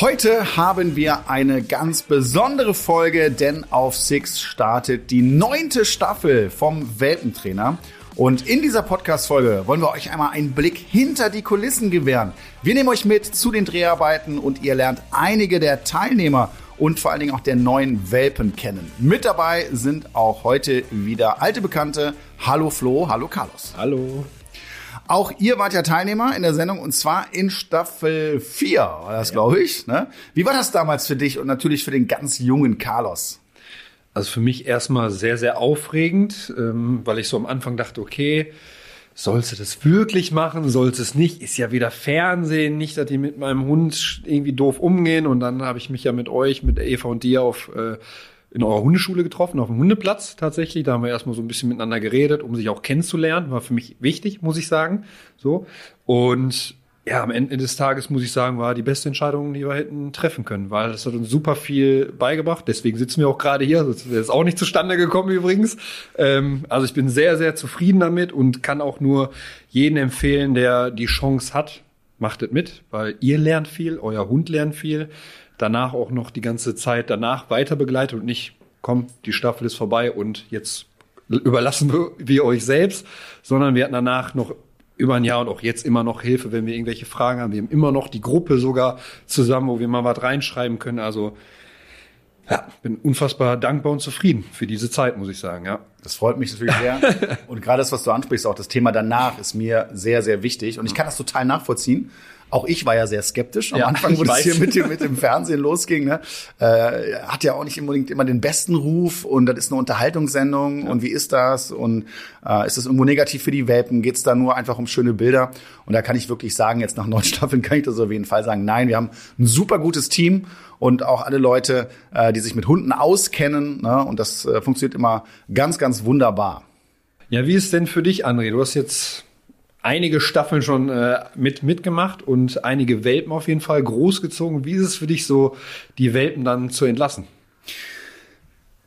Heute haben wir eine ganz besondere Folge, denn auf Six startet die neunte Staffel vom Welpentrainer. Und in dieser Podcast-Folge wollen wir euch einmal einen Blick hinter die Kulissen gewähren. Wir nehmen euch mit zu den Dreharbeiten und ihr lernt einige der Teilnehmer und vor allen Dingen auch der neuen Welpen kennen. Mit dabei sind auch heute wieder alte Bekannte. Hallo Flo, hallo Carlos. Hallo. Auch ihr wart ja Teilnehmer in der Sendung und zwar in Staffel 4, war das, ja. glaube ich. Ne? Wie war das damals für dich und natürlich für den ganz jungen Carlos? Also für mich erstmal sehr, sehr aufregend, ähm, weil ich so am Anfang dachte, okay, sollst du das wirklich machen, sollst du es nicht, ist ja wieder Fernsehen, nicht, dass die mit meinem Hund irgendwie doof umgehen und dann habe ich mich ja mit euch, mit Eva und dir auf äh, in eurer Hundeschule getroffen, auf dem Hundeplatz tatsächlich. Da haben wir erstmal so ein bisschen miteinander geredet, um sich auch kennenzulernen. War für mich wichtig, muss ich sagen. So. Und ja, am Ende des Tages muss ich sagen, war die beste Entscheidung, die wir hätten treffen können, weil das hat uns super viel beigebracht. Deswegen sitzen wir auch gerade hier. Das jetzt auch nicht zustande gekommen übrigens. Ähm, also ich bin sehr, sehr zufrieden damit und kann auch nur jeden empfehlen, der die Chance hat, macht es mit, weil ihr lernt viel, euer Hund lernt viel danach auch noch die ganze Zeit danach weiter begleitet und nicht, komm, die Staffel ist vorbei und jetzt überlassen wir, euch selbst, sondern wir hatten danach noch über ein Jahr und auch jetzt immer noch Hilfe, wenn wir irgendwelche Fragen haben. Wir haben immer noch die Gruppe sogar zusammen, wo wir mal was reinschreiben können. Also ja, bin unfassbar dankbar und zufrieden für diese Zeit, muss ich sagen, ja. Das freut mich natürlich sehr. und gerade das, was du ansprichst, auch das Thema danach ist mir sehr, sehr wichtig. Und ich kann das total nachvollziehen. Auch ich war ja sehr skeptisch am ja, Anfang, wo das hier mit dem, mit dem Fernsehen losging. Ne? Äh, hat ja auch nicht unbedingt immer den besten Ruf und das ist eine Unterhaltungssendung ja. und wie ist das und äh, ist das irgendwo negativ für die Welpen? Geht es da nur einfach um schöne Bilder? Und da kann ich wirklich sagen, jetzt nach neun Staffeln kann ich das auf jeden Fall sagen. Nein, wir haben ein super gutes Team und auch alle Leute, äh, die sich mit Hunden auskennen. Ne? Und das äh, funktioniert immer ganz, ganz wunderbar. Ja, wie ist denn für dich, André? Du hast jetzt einige Staffeln schon äh, mit mitgemacht und einige Welpen auf jeden Fall großgezogen. Wie ist es für dich so, die Welpen dann zu entlassen?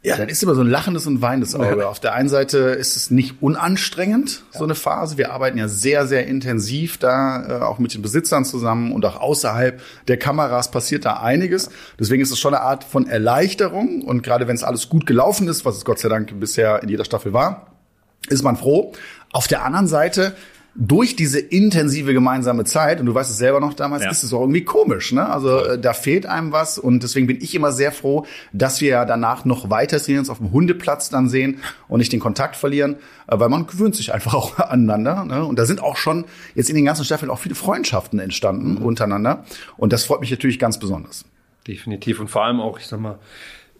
Ja, dann ist immer so ein lachendes und weinendes Auge. Ja. Auf der einen Seite ist es nicht unanstrengend, ja. so eine Phase. Wir arbeiten ja sehr, sehr intensiv da, äh, auch mit den Besitzern zusammen und auch außerhalb der Kameras passiert da einiges. Deswegen ist es schon eine Art von Erleichterung. Und gerade wenn es alles gut gelaufen ist, was es Gott sei Dank bisher in jeder Staffel war, ist man froh. Auf der anderen Seite durch diese intensive gemeinsame Zeit, und du weißt es selber noch damals, ja. ist es auch irgendwie komisch, ne? Also äh, da fehlt einem was und deswegen bin ich immer sehr froh, dass wir ja danach noch weiter sehen, uns auf dem Hundeplatz dann sehen und nicht den Kontakt verlieren, äh, weil man gewöhnt sich einfach auch aneinander. Ne? Und da sind auch schon jetzt in den ganzen Staffeln auch viele Freundschaften entstanden mhm. untereinander und das freut mich natürlich ganz besonders. Definitiv und vor allem auch, ich sag mal,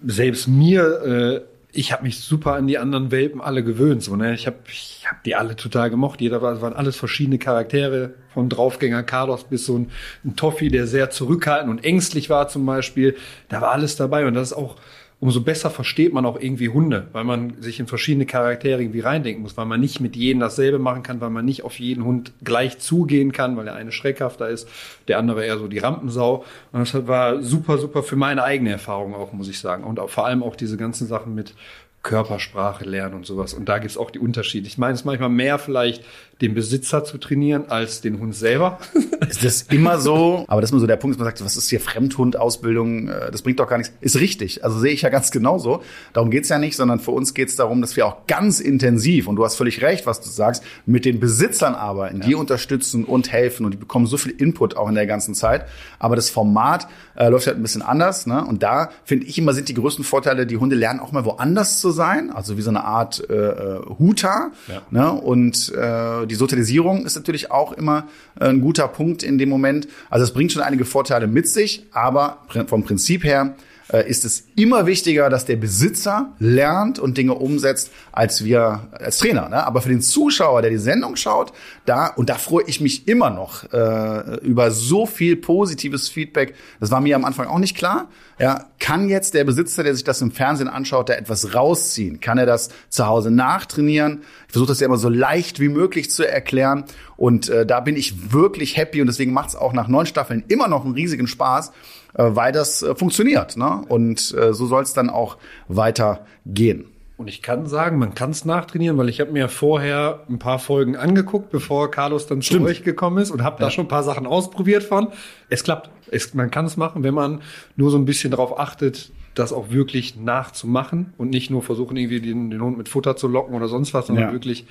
selbst mir äh, ich habe mich super an die anderen Welpen alle gewöhnt. So, ne? Ich habe ich hab die alle total gemocht. Jeder war, waren alles verschiedene Charaktere, von Draufgänger Carlos bis so ein, ein Toffee, der sehr zurückhaltend und ängstlich war zum Beispiel. Da war alles dabei und das ist auch umso besser versteht man auch irgendwie Hunde, weil man sich in verschiedene Charaktere irgendwie reindenken muss, weil man nicht mit jedem dasselbe machen kann, weil man nicht auf jeden Hund gleich zugehen kann, weil der eine schreckhafter ist, der andere eher so die Rampensau. Und das war super, super für meine eigene Erfahrung auch, muss ich sagen. Und auch, vor allem auch diese ganzen Sachen mit Körpersprache lernen und sowas. Und da gibt's auch die Unterschiede. Ich meine, es ist manchmal mehr vielleicht den Besitzer zu trainieren als den Hund selber. ist das immer so? Aber das ist immer so der Punkt, dass man sagt, was ist hier Fremdhundausbildung? Äh, das bringt doch gar nichts. Ist richtig. Also sehe ich ja ganz genauso. Darum geht's ja nicht, sondern für uns geht's darum, dass wir auch ganz intensiv, und du hast völlig recht, was du sagst, mit den Besitzern arbeiten, ja. die unterstützen und helfen und die bekommen so viel Input auch in der ganzen Zeit. Aber das Format äh, läuft halt ein bisschen anders. Ne? Und da finde ich immer sind die größten Vorteile, die Hunde lernen auch mal woanders zu sein, also wie so eine Art äh, äh Huta. Ja. Ne? Und äh, die Sozialisierung ist natürlich auch immer äh, ein guter Punkt in dem Moment. Also es bringt schon einige Vorteile mit sich, aber vom Prinzip her äh, ist es immer wichtiger, dass der Besitzer lernt und Dinge umsetzt, als wir als Trainer. Ne? Aber für den Zuschauer, der die Sendung schaut, da und da freue ich mich immer noch äh, über so viel positives Feedback. Das war mir am Anfang auch nicht klar. Ja, kann jetzt der Besitzer, der sich das im Fernsehen anschaut, da etwas rausziehen? Kann er das zu Hause nachtrainieren? Ich versuche das ja immer so leicht wie möglich zu erklären. Und äh, da bin ich wirklich happy und deswegen macht es auch nach neun Staffeln immer noch einen riesigen Spaß, weil das äh, funktioniert. Ne? Und äh, so soll es dann auch weiter gehen. Und ich kann sagen, man kann es nachtrainieren, weil ich habe mir vorher ein paar Folgen angeguckt, bevor Carlos dann Stimmt. zu euch gekommen ist und habe da schon ein paar Sachen ausprobiert von. Es klappt. Es, man kann es machen, wenn man nur so ein bisschen darauf achtet, das auch wirklich nachzumachen und nicht nur versuchen, irgendwie den, den Hund mit Futter zu locken oder sonst was, sondern Ja. wirklich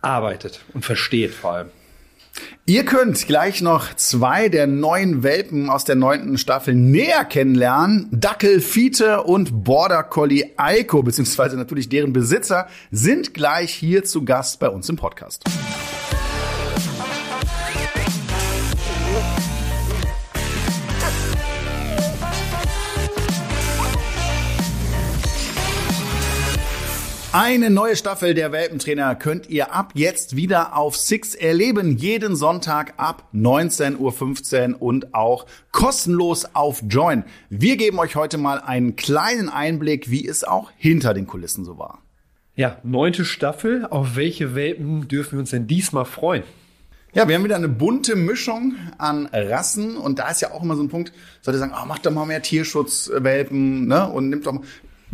arbeitet und versteht vor allem. Ihr könnt gleich noch zwei der neuen Welpen aus der neunten Staffel näher kennenlernen. Dackel Fiete und Border Collie Eiko, beziehungsweise natürlich deren Besitzer, sind gleich hier zu Gast bei uns im Podcast. Eine neue Staffel der Welpentrainer könnt ihr ab jetzt wieder auf Six erleben. Jeden Sonntag ab 19.15 Uhr und auch kostenlos auf Join. Wir geben euch heute mal einen kleinen Einblick, wie es auch hinter den Kulissen so war. Ja, neunte Staffel. Auf welche Welpen dürfen wir uns denn diesmal freuen? Ja, wir haben wieder eine bunte Mischung an Rassen und da ist ja auch immer so ein Punkt, sollte sagen, oh, macht doch mal mehr Tierschutzwelpen, ne? Und nimmt doch mal.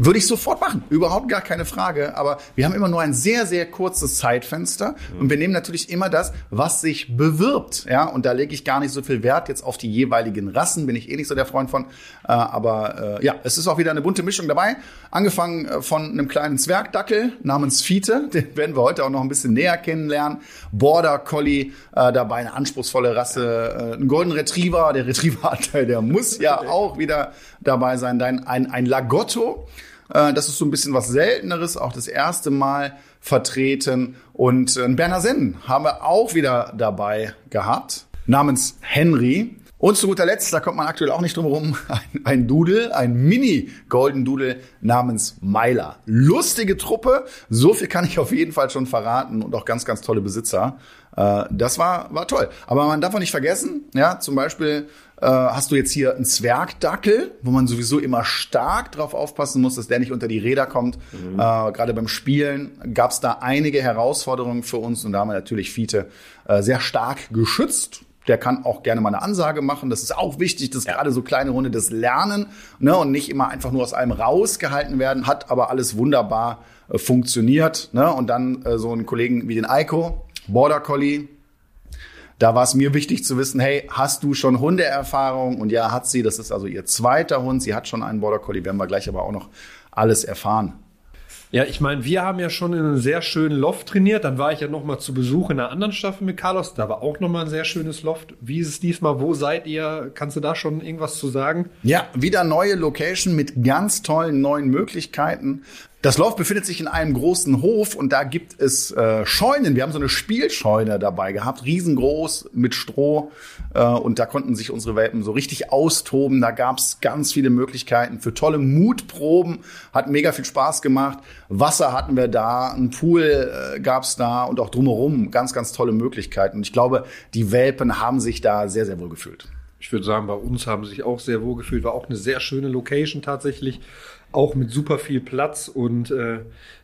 Würde ich sofort machen, überhaupt gar keine Frage. Aber wir haben immer nur ein sehr, sehr kurzes Zeitfenster und wir nehmen natürlich immer das, was sich bewirbt. Ja, und da lege ich gar nicht so viel Wert jetzt auf die jeweiligen Rassen, bin ich eh nicht so der Freund von. Äh, aber äh, ja, es ist auch wieder eine bunte Mischung dabei. Angefangen äh, von einem kleinen Zwergdackel namens Fiete, den werden wir heute auch noch ein bisschen näher kennenlernen. Border Collie äh, dabei, eine anspruchsvolle Rasse, ein Golden Retriever, der Retriever-Anteil, der muss ja auch wieder dabei sein. Dann ein, ein Lagotto. Äh, Das ist so ein bisschen was Selteneres, auch das erste Mal vertreten. Und ein Berner Sennen haben wir auch wieder dabei gehabt, namens Henry. Und zu guter Letzt, da kommt man aktuell auch nicht drum herum, ein, ein Doodle, ein Mini-Golden Doodle namens Myla. Lustige Truppe, so viel kann ich auf jeden Fall schon verraten und auch ganz, ganz tolle Besitzer. Äh, Das war, war toll. Aber man darf auch nicht vergessen, ja, zum Beispiel äh, hast du jetzt hier einen Zwergdackel, wo man sowieso immer stark drauf aufpassen muss, dass der nicht unter die Räder kommt. Äh, Gerade beim Spielen gab es da einige Herausforderungen für uns und da haben wir natürlich Fiete äh, sehr stark geschützt. Der kann auch gerne mal eine Ansage machen. Das ist auch wichtig, dass gerade so kleine Hunde das lernen ne, und nicht immer einfach nur aus einem rausgehalten werden. Hat aber alles wunderbar äh, funktioniert. Ne? Und dann äh, so einen Kollegen wie den Eiko, Border Collie, da war es mir wichtig zu wissen, hey, hast du schon Hundeerfahrung? Und ja, hat sie. Das ist also ihr zweiter Hund. Sie hat schon einen Border Collie. Werden wir gleich aber auch noch alles erfahren. Ja, ich meine, wir haben ja schon in einem sehr schönen Loft trainiert. Dann war ich ja noch mal zu Besuch in einer anderen Staffel mit Carlos. Da war auch noch mal ein sehr schönes Loft. Wie ist es diesmal? Wo seid ihr? Kannst du da schon irgendwas zu sagen? Ja, wieder neue Location mit ganz tollen neuen Möglichkeiten. Das Loft befindet sich in einem großen Hof und da gibt es äh, Scheunen. Wir haben so eine Spielscheune dabei gehabt, riesengroß mit Stroh äh, und da konnten sich unsere Welpen so richtig austoben. Da gab es ganz viele Möglichkeiten für tolle Mutproben. Hat mega viel Spaß gemacht. Wasser hatten wir da, ein Pool äh, gab es da und auch drumherum ganz, ganz tolle Möglichkeiten. Und ich glaube, die Welpen haben sich da sehr, sehr wohl gefühlt. Ich würde sagen, bei uns haben sie sich auch sehr wohl gefühlt. War auch eine sehr schöne Location tatsächlich. Auch mit super viel Platz und äh,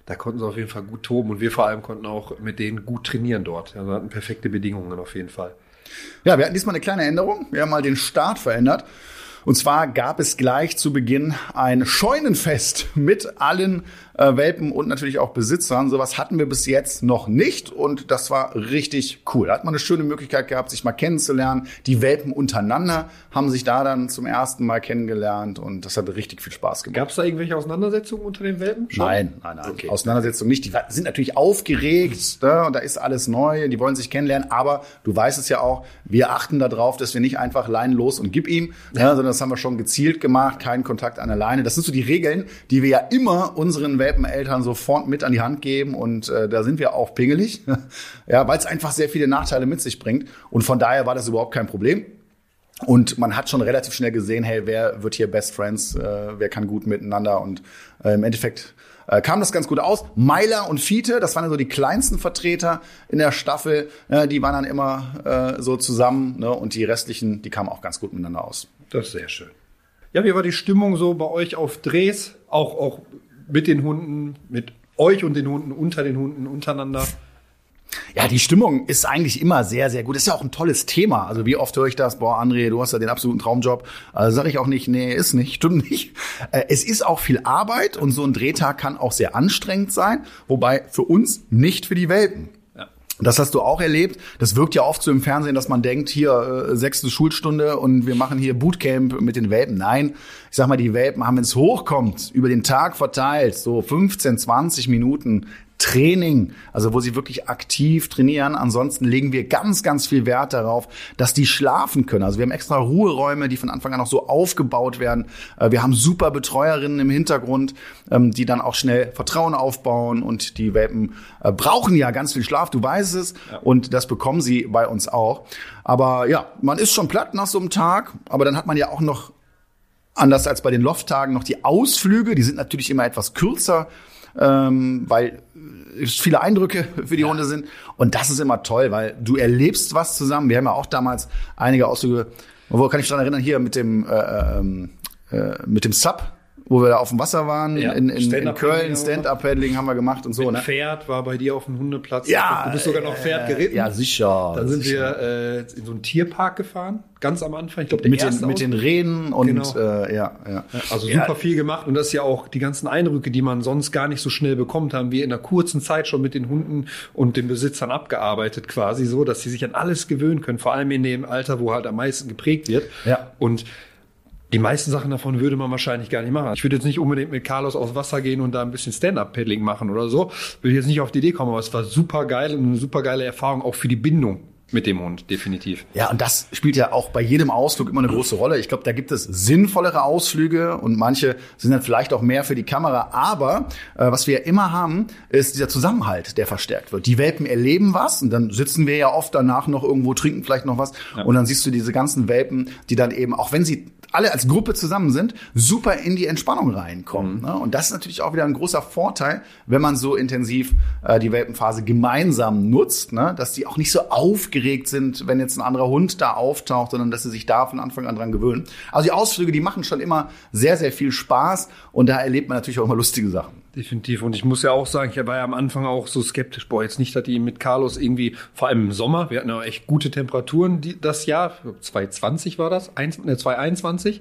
da konnten sie auf jeden Fall gut toben und wir vor allem konnten auch mit denen gut trainieren dort. Also hatten perfekte Bedingungen auf jeden Fall. Ja, wir hatten diesmal eine kleine Änderung. Wir haben mal den Start verändert. Und zwar gab es gleich zu Beginn ein Scheunenfest mit allen äh, Welpen und natürlich auch Besitzern. Sowas hatten wir bis jetzt noch nicht und das war richtig cool. Da hat man eine schöne Möglichkeit gehabt, sich mal kennenzulernen. Die Welpen untereinander haben sich da dann zum ersten Mal kennengelernt und das hat richtig viel Spaß gemacht. Gab es da irgendwelche Auseinandersetzungen unter den Welpen? Schon? Nein, nein, nein. Okay. Auseinandersetzung nicht. Die sind natürlich aufgeregt ne? und da ist alles neu. Die wollen sich kennenlernen. Aber du weißt es ja auch, wir achten darauf, dass wir nicht einfach Leinen los und gib ihm, ne? sondern das haben wir schon gezielt gemacht. Keinen Kontakt an der Leine. Das sind so die Regeln, die wir ja immer unseren Welpeneltern sofort mit an die Hand geben. Und äh, da sind wir auch pingelig, ja, weil es einfach sehr viele Nachteile mit sich bringt. Und von daher war das überhaupt kein Problem. Und man hat schon relativ schnell gesehen, hey, wer wird hier Best Friends, äh, wer kann gut miteinander. Und äh, im Endeffekt äh, kam das ganz gut aus. Meiler und Fiete, das waren ja so die kleinsten Vertreter in der Staffel, äh, die waren dann immer äh, so zusammen. Ne? Und die restlichen, die kamen auch ganz gut miteinander aus. Das ist sehr schön. Ja, wie war die Stimmung so bei euch auf Drehs? Auch, auch mit den Hunden, mit euch und den Hunden, unter den Hunden, untereinander? Ja, die Stimmung ist eigentlich immer sehr, sehr gut. ist ja auch ein tolles Thema. Also wie oft höre ich das, boah, André, du hast ja den absoluten Traumjob. Also sage ich auch nicht, nee, ist nicht, stimmt nicht. Äh, es ist auch viel Arbeit und so ein Drehtag kann auch sehr anstrengend sein, wobei für uns nicht für die Welpen. Das hast du auch erlebt. Das wirkt ja oft so im Fernsehen, dass man denkt, hier äh, sechste Schulstunde und wir machen hier Bootcamp mit den Welpen. Nein, ich sag mal, die Welpen haben, wenn es hochkommt, über den Tag verteilt, so 15, 20 Minuten Training, also wo sie wirklich aktiv trainieren. Ansonsten legen wir ganz, ganz viel Wert darauf, dass die schlafen können. Also wir haben extra Ruheräume, die von Anfang an auch so aufgebaut werden. Äh, wir haben super Betreuerinnen im Hintergrund, ähm, die dann auch schnell Vertrauen aufbauen und die Welpen äh, brauchen ja ganz viel Schlaf, du weißt es, ja. und das bekommen sie bei uns auch. Aber ja, man ist schon platt nach so einem Tag, aber dann hat man ja auch noch anders als bei den Lofttagen noch die Ausflüge, die sind natürlich immer etwas kürzer ähm, weil es viele Eindrücke für die ja. Hunde sind. Und das ist immer toll, weil du erlebst was zusammen. Wir haben ja auch damals einige Ausflüge, wo kann ich mich daran erinnern, hier mit dem, äh, ähm, äh, mit dem Sub wo wir da auf dem Wasser waren, ja. in, in, in Köln, Stand-Up-Paddling haben wir gemacht und so. Mit ne? Pferd war bei dir auf dem Hundeplatz. Ja. Du bist sogar noch Pferd geritten. Ja, sicher. Dann sind sicher. wir äh, in so einen Tierpark gefahren, ganz am Anfang. Ich glaube, mit den, mit den Rehen und genau. äh, ja, ja. Also super ja. viel gemacht und das ist ja auch die ganzen Eindrücke, die man sonst gar nicht so schnell bekommt, haben wir in einer kurzen Zeit schon mit den Hunden und den Besitzern abgearbeitet, quasi so, dass sie sich an alles gewöhnen können, vor allem in dem Alter, wo halt am meisten geprägt wird. Ja. Und die meisten Sachen davon würde man wahrscheinlich gar nicht machen. Ich würde jetzt nicht unbedingt mit Carlos aufs Wasser gehen und da ein bisschen Stand-Up-Paddling machen oder so. Würde jetzt nicht auf die Idee kommen, aber es war super geil und eine super geile Erfahrung auch für die Bindung mit dem Hund, definitiv. Ja, und das spielt ja auch bei jedem Ausflug immer eine große Rolle. Ich glaube, da gibt es sinnvollere Ausflüge und manche sind dann vielleicht auch mehr für die Kamera. Aber äh, was wir ja immer haben, ist dieser Zusammenhalt, der verstärkt wird. Die Welpen erleben was und dann sitzen wir ja oft danach noch irgendwo, trinken vielleicht noch was ja. und dann siehst du diese ganzen Welpen, die dann eben, auch wenn sie alle als Gruppe zusammen sind, super in die Entspannung reinkommen. Mhm. Ne? Und das ist natürlich auch wieder ein großer Vorteil, wenn man so intensiv äh, die Welpenphase gemeinsam nutzt, ne? dass die auch nicht so aufgeregt sind, wenn jetzt ein anderer Hund da auftaucht, sondern dass sie sich da von Anfang an dran gewöhnen. Also die Ausflüge, die machen schon immer sehr, sehr viel Spaß und da erlebt man natürlich auch immer lustige Sachen. Definitiv. Und ich muss ja auch sagen, ich war ja am Anfang auch so skeptisch. Boah, jetzt nicht, dass die mit Carlos irgendwie, vor allem im Sommer, wir hatten ja echt gute Temperaturen die, das Jahr, 2020 war das, 2021.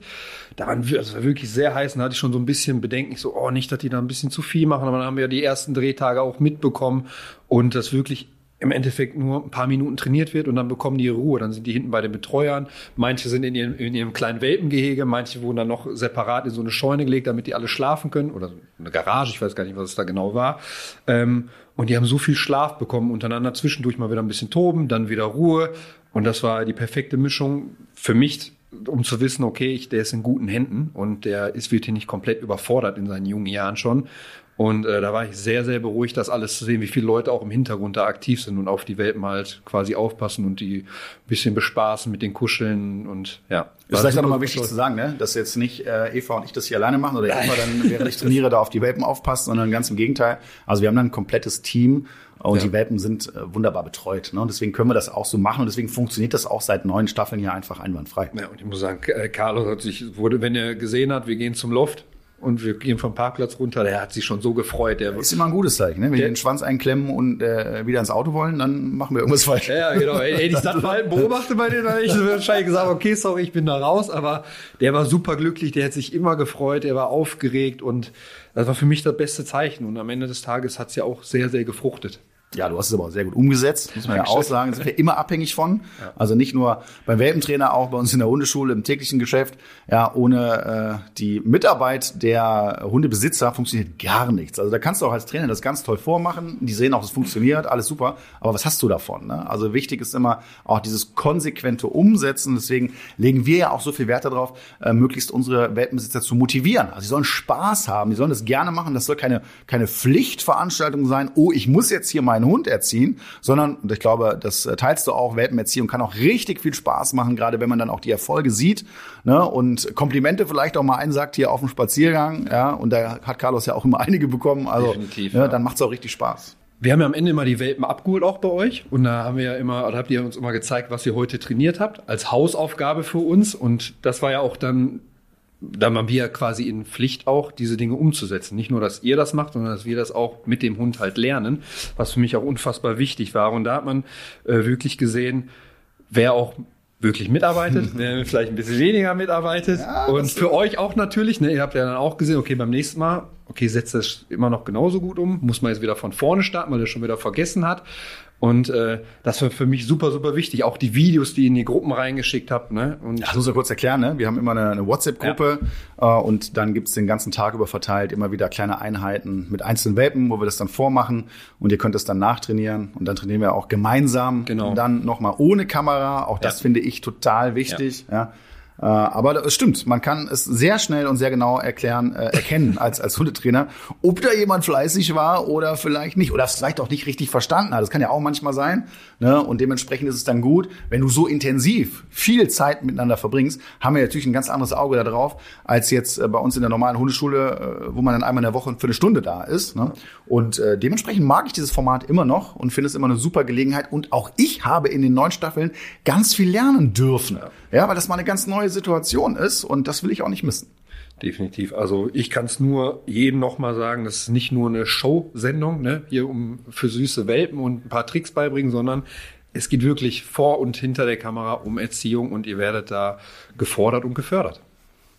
Da waren wir, also wirklich sehr heiß. Und da hatte ich schon so ein bisschen Bedenken, ich so, oh, nicht, dass die da ein bisschen zu viel machen. Aber dann haben wir ja die ersten Drehtage auch mitbekommen und das wirklich im Endeffekt nur ein paar Minuten trainiert wird und dann bekommen die ihre Ruhe. Dann sind die hinten bei den Betreuern. Manche sind in ihrem, in ihrem kleinen Welpengehege, manche wurden dann noch separat in so eine Scheune gelegt, damit die alle schlafen können. Oder eine Garage, ich weiß gar nicht, was es da genau war. Ähm, und die haben so viel Schlaf bekommen, untereinander zwischendurch mal wieder ein bisschen toben, dann wieder Ruhe. Und das war die perfekte Mischung für mich, um zu wissen, okay, ich, der ist in guten Händen und der ist, wird hier nicht komplett überfordert in seinen jungen Jahren schon. Und äh, da war ich sehr, sehr beruhigt, das alles zu sehen, wie viele Leute auch im Hintergrund da aktiv sind und auf die Welpen halt quasi aufpassen und die ein bisschen bespaßen mit den Kuscheln und ja. Das ist vielleicht auch nochmal wichtig zu sagen, ne? dass jetzt nicht äh, Eva und ich das hier alleine machen oder Eva dann, während ich trainiere, da auf die Welpen aufpasst, sondern ganz im Gegenteil. Also wir haben dann ein komplettes Team und ja. die Welpen sind äh, wunderbar betreut. Ne? Und deswegen können wir das auch so machen und deswegen funktioniert das auch seit neun Staffeln hier einfach einwandfrei. Ja, und ich muss sagen, äh, Carlos hat sich, wurde, wenn er gesehen hat, wir gehen zum Loft, und wir gehen vom Parkplatz runter. Der hat sich schon so gefreut. Der ist immer ein gutes Zeichen. Ne? Wenn die den Schwanz einklemmen und äh, wieder ins Auto wollen, dann machen wir irgendwas falsch. Ja, genau. Hätte ich das mal beobachtet bei denen, hätte ich wahrscheinlich gesagt, okay, sorry, ich bin da raus. Aber der war super glücklich. Der hat sich immer gefreut. Der war aufgeregt und das war für mich das beste Zeichen. Und am Ende des Tages hat es ja auch sehr, sehr gefruchtet. Ja, du hast es aber sehr gut umgesetzt, muss man ja auch sagen. Sind wir immer abhängig von. Ja. Also nicht nur beim Welpentrainer, auch bei uns in der Hundeschule, im täglichen Geschäft. Ja, ohne äh, die Mitarbeit der Hundebesitzer funktioniert gar nichts. Also da kannst du auch als Trainer das ganz toll vormachen. Die sehen auch, es funktioniert, alles super. Aber was hast du davon? Ne? Also wichtig ist immer auch dieses konsequente Umsetzen. Deswegen legen wir ja auch so viel Wert darauf, äh, möglichst unsere Welpenbesitzer zu motivieren. Also sie sollen Spaß haben, die sollen das gerne machen. Das soll keine, keine Pflichtveranstaltung sein. Oh, ich muss jetzt hier meinen Hund erziehen, sondern, und ich glaube, das teilst du auch, Welpenerziehung kann auch richtig viel Spaß machen, gerade wenn man dann auch die Erfolge sieht ne? und Komplimente vielleicht auch mal einsagt hier auf dem Spaziergang. Ja? Und da hat Carlos ja auch immer einige bekommen. Also Definitiv, ne, ja. dann macht es auch richtig Spaß. Wir haben ja am Ende immer die Welpen abgeholt auch bei euch und da haben wir ja immer, oder habt ihr uns immer gezeigt, was ihr heute trainiert habt als Hausaufgabe für uns und das war ja auch dann da waren wir quasi in Pflicht auch, diese Dinge umzusetzen. Nicht nur, dass ihr das macht, sondern dass wir das auch mit dem Hund halt lernen, was für mich auch unfassbar wichtig war. Und da hat man äh, wirklich gesehen, wer auch wirklich mitarbeitet, wer vielleicht ein bisschen weniger mitarbeitet. Ja, und für euch auch natürlich, ne, ihr habt ja dann auch gesehen, okay, beim nächsten Mal, okay, setzt das immer noch genauso gut um, muss man jetzt wieder von vorne starten, weil er schon wieder vergessen hat. Und äh, das war für mich super, super wichtig. Auch die Videos, die ihr in die Gruppen reingeschickt habt. Ne? Und ja, das muss ich kurz erklären. Ne? Wir haben immer eine, eine WhatsApp-Gruppe ja. äh, und dann gibt's den ganzen Tag über verteilt immer wieder kleine Einheiten mit einzelnen Welpen, wo wir das dann vormachen und ihr könnt es dann nachtrainieren. Und dann trainieren wir auch gemeinsam genau. und dann nochmal ohne Kamera. Auch das ja. finde ich total wichtig. Ja. ja. Äh, aber es stimmt, man kann es sehr schnell und sehr genau erklären, äh, erkennen als, als Hundetrainer, ob da jemand fleißig war oder vielleicht nicht. Oder vielleicht auch nicht richtig verstanden hat. Das kann ja auch manchmal sein. Ne? Und dementsprechend ist es dann gut, wenn du so intensiv viel Zeit miteinander verbringst, haben wir natürlich ein ganz anderes Auge darauf, als jetzt äh, bei uns in der normalen Hundeschule, äh, wo man dann einmal in der Woche für eine Stunde da ist. Ne? Und äh, dementsprechend mag ich dieses Format immer noch und finde es immer eine super Gelegenheit. Und auch ich habe in den neuen Staffeln ganz viel lernen dürfen. Ja weil das mal eine ganz neue Situation ist und das will ich auch nicht missen. Definitiv. Also ich kann es nur jedem nochmal sagen, das ist nicht nur eine Show-Sendung, ne, hier um für süße Welpen und ein paar Tricks beibringen, sondern es geht wirklich vor und hinter der Kamera um Erziehung und ihr werdet da gefordert und gefördert.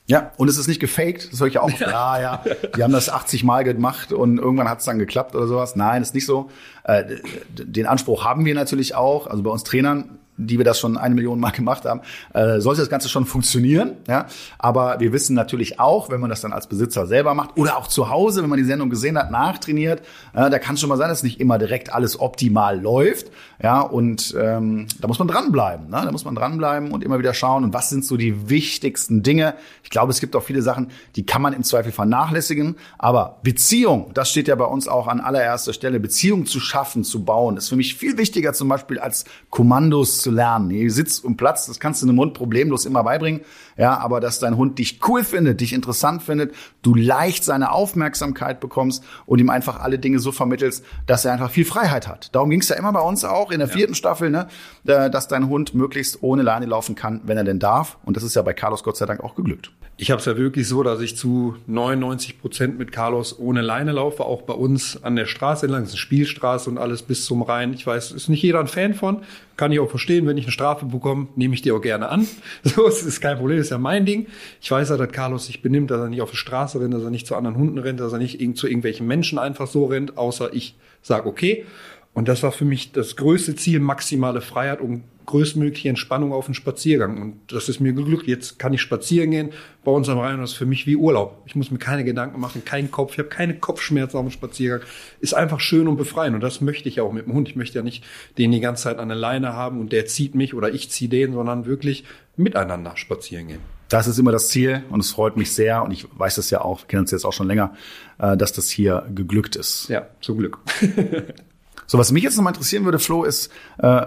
Ja, und es ist nicht gefaked, das höre ich ja auch. Ja, ja, die haben das 80 Mal gemacht und irgendwann hat es dann geklappt oder sowas. Nein, ist nicht so. Äh, den Anspruch haben wir natürlich auch. Also bei uns Trainern die wir das schon eine Million Mal gemacht haben, äh, sollte das Ganze schon funktionieren. Ja? Aber wir wissen natürlich auch, wenn man das dann als Besitzer selber macht oder auch zu Hause, wenn man die Sendung gesehen hat, nachtrainiert, äh, da kann es schon mal sein, dass nicht immer direkt alles optimal läuft. Ja, und ähm, da muss man dranbleiben. Ne? Da muss man dranbleiben und immer wieder schauen, und was sind so die wichtigsten Dinge. Ich glaube, es gibt auch viele Sachen, die kann man im Zweifel vernachlässigen. Aber Beziehung, das steht ja bei uns auch an allererster Stelle. Beziehung zu schaffen, zu bauen, ist für mich viel wichtiger zum Beispiel als Kommandos zu lernen. Hier Sitz und Platz, das kannst du einem Hund problemlos immer beibringen. Ja, aber dass dein Hund dich cool findet, dich interessant findet, du leicht seine Aufmerksamkeit bekommst und ihm einfach alle Dinge so vermittelst, dass er einfach viel Freiheit hat. Darum ging es ja immer bei uns auch in der vierten ja. Staffel, ne, dass dein Hund möglichst ohne Leine laufen kann, wenn er denn darf. Und das ist ja bei Carlos Gott sei Dank auch geglückt. Ich habe es ja wirklich so, dass ich zu 99 Prozent mit Carlos ohne Leine laufe, auch bei uns an der Straße entlang, das ist eine Spielstraße und alles bis zum Rhein. Ich weiß, ist nicht jeder ein Fan von, kann ich auch verstehen, wenn ich eine Strafe bekomme, nehme ich die auch gerne an. So, es ist kein Problem, das ist ja mein Ding. Ich weiß ja, dass Carlos sich benimmt, dass er nicht auf die Straße rennt, dass er nicht zu anderen Hunden rennt, dass er nicht zu irgendwelchen Menschen einfach so rennt, außer ich sage okay. Und das war für mich das größte Ziel, maximale Freiheit und größtmögliche Entspannung auf den Spaziergang. Und das ist mir geglückt. Jetzt kann ich spazieren gehen bei uns am Rhein. Das ist für mich wie Urlaub. Ich muss mir keine Gedanken machen, keinen Kopf. Ich habe keine Kopfschmerzen auf dem Spaziergang. Ist einfach schön und befreiend. Und das möchte ich auch mit dem Hund. Ich möchte ja nicht den die ganze Zeit an der Leine haben und der zieht mich oder ich ziehe den, sondern wirklich miteinander spazieren gehen. Das ist immer das Ziel und es freut mich sehr und ich weiß das ja auch, wir kennen uns jetzt auch schon länger, äh, dass das hier geglückt ist. Ja, zum Glück. So, was mich jetzt nochmal interessieren würde, Flo, ist, äh,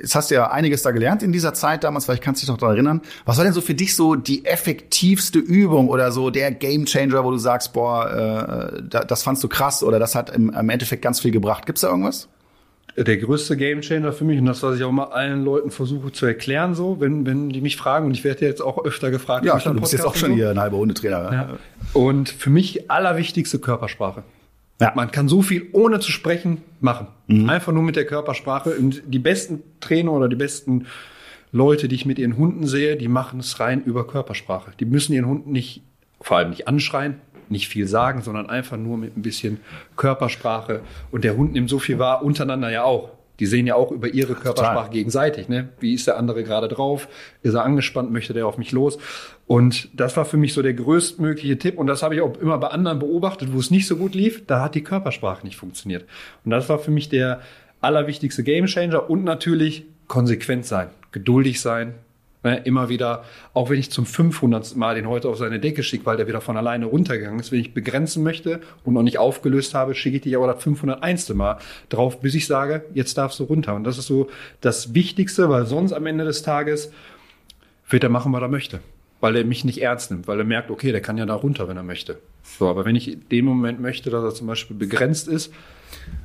jetzt hast du ja einiges da gelernt in dieser Zeit damals, vielleicht kannst du dich noch daran erinnern. Was war denn so für dich so die effektivste Übung oder so der Gamechanger, wo du sagst, boah, äh, das fandst du krass oder das hat im, im Endeffekt ganz viel gebracht? Gibt's da irgendwas? der größte Gamechanger für mich und das, was ich auch mal allen Leuten versuche zu erklären, so, wenn, wenn die mich fragen und ich werde jetzt auch öfter gefragt. Ja, du bist jetzt auch schon so. hier ein halber Hundetrainer. Ja. Und für mich allerwichtigste Körpersprache. Ja. Man kann so viel ohne zu sprechen machen. Mhm. Einfach nur mit der Körpersprache. Und die besten Trainer oder die besten Leute, die ich mit ihren Hunden sehe, die machen es rein über Körpersprache. Die müssen ihren Hunden nicht, vor allem nicht anschreien, nicht viel sagen, sondern einfach nur mit ein bisschen Körpersprache. Und der Hund nimmt so viel wahr, untereinander ja auch. Die sehen ja auch über ihre Körpersprache Total. gegenseitig. Ne? Wie ist der andere gerade drauf? Ist er angespannt? Möchte der auf mich los? Und das war für mich so der größtmögliche Tipp. Und das habe ich auch immer bei anderen beobachtet, wo es nicht so gut lief. Da hat die Körpersprache nicht funktioniert. Und das war für mich der allerwichtigste Gamechanger und natürlich konsequent sein, geduldig sein, immer wieder, auch wenn ich zum 500. Mal den heute auf seine Decke schicke, weil der wieder von alleine runtergegangen ist, wenn ich begrenzen möchte und noch nicht aufgelöst habe, schicke ich dich aber das 501. Mal drauf, bis ich sage, jetzt darfst du runter. Und das ist so das Wichtigste, weil sonst am Ende des Tages wird er machen, was er möchte. Weil er mich nicht ernst nimmt, weil er merkt, okay, der kann ja da runter, wenn er möchte. So, aber wenn ich in dem Moment möchte, dass er zum Beispiel begrenzt ist,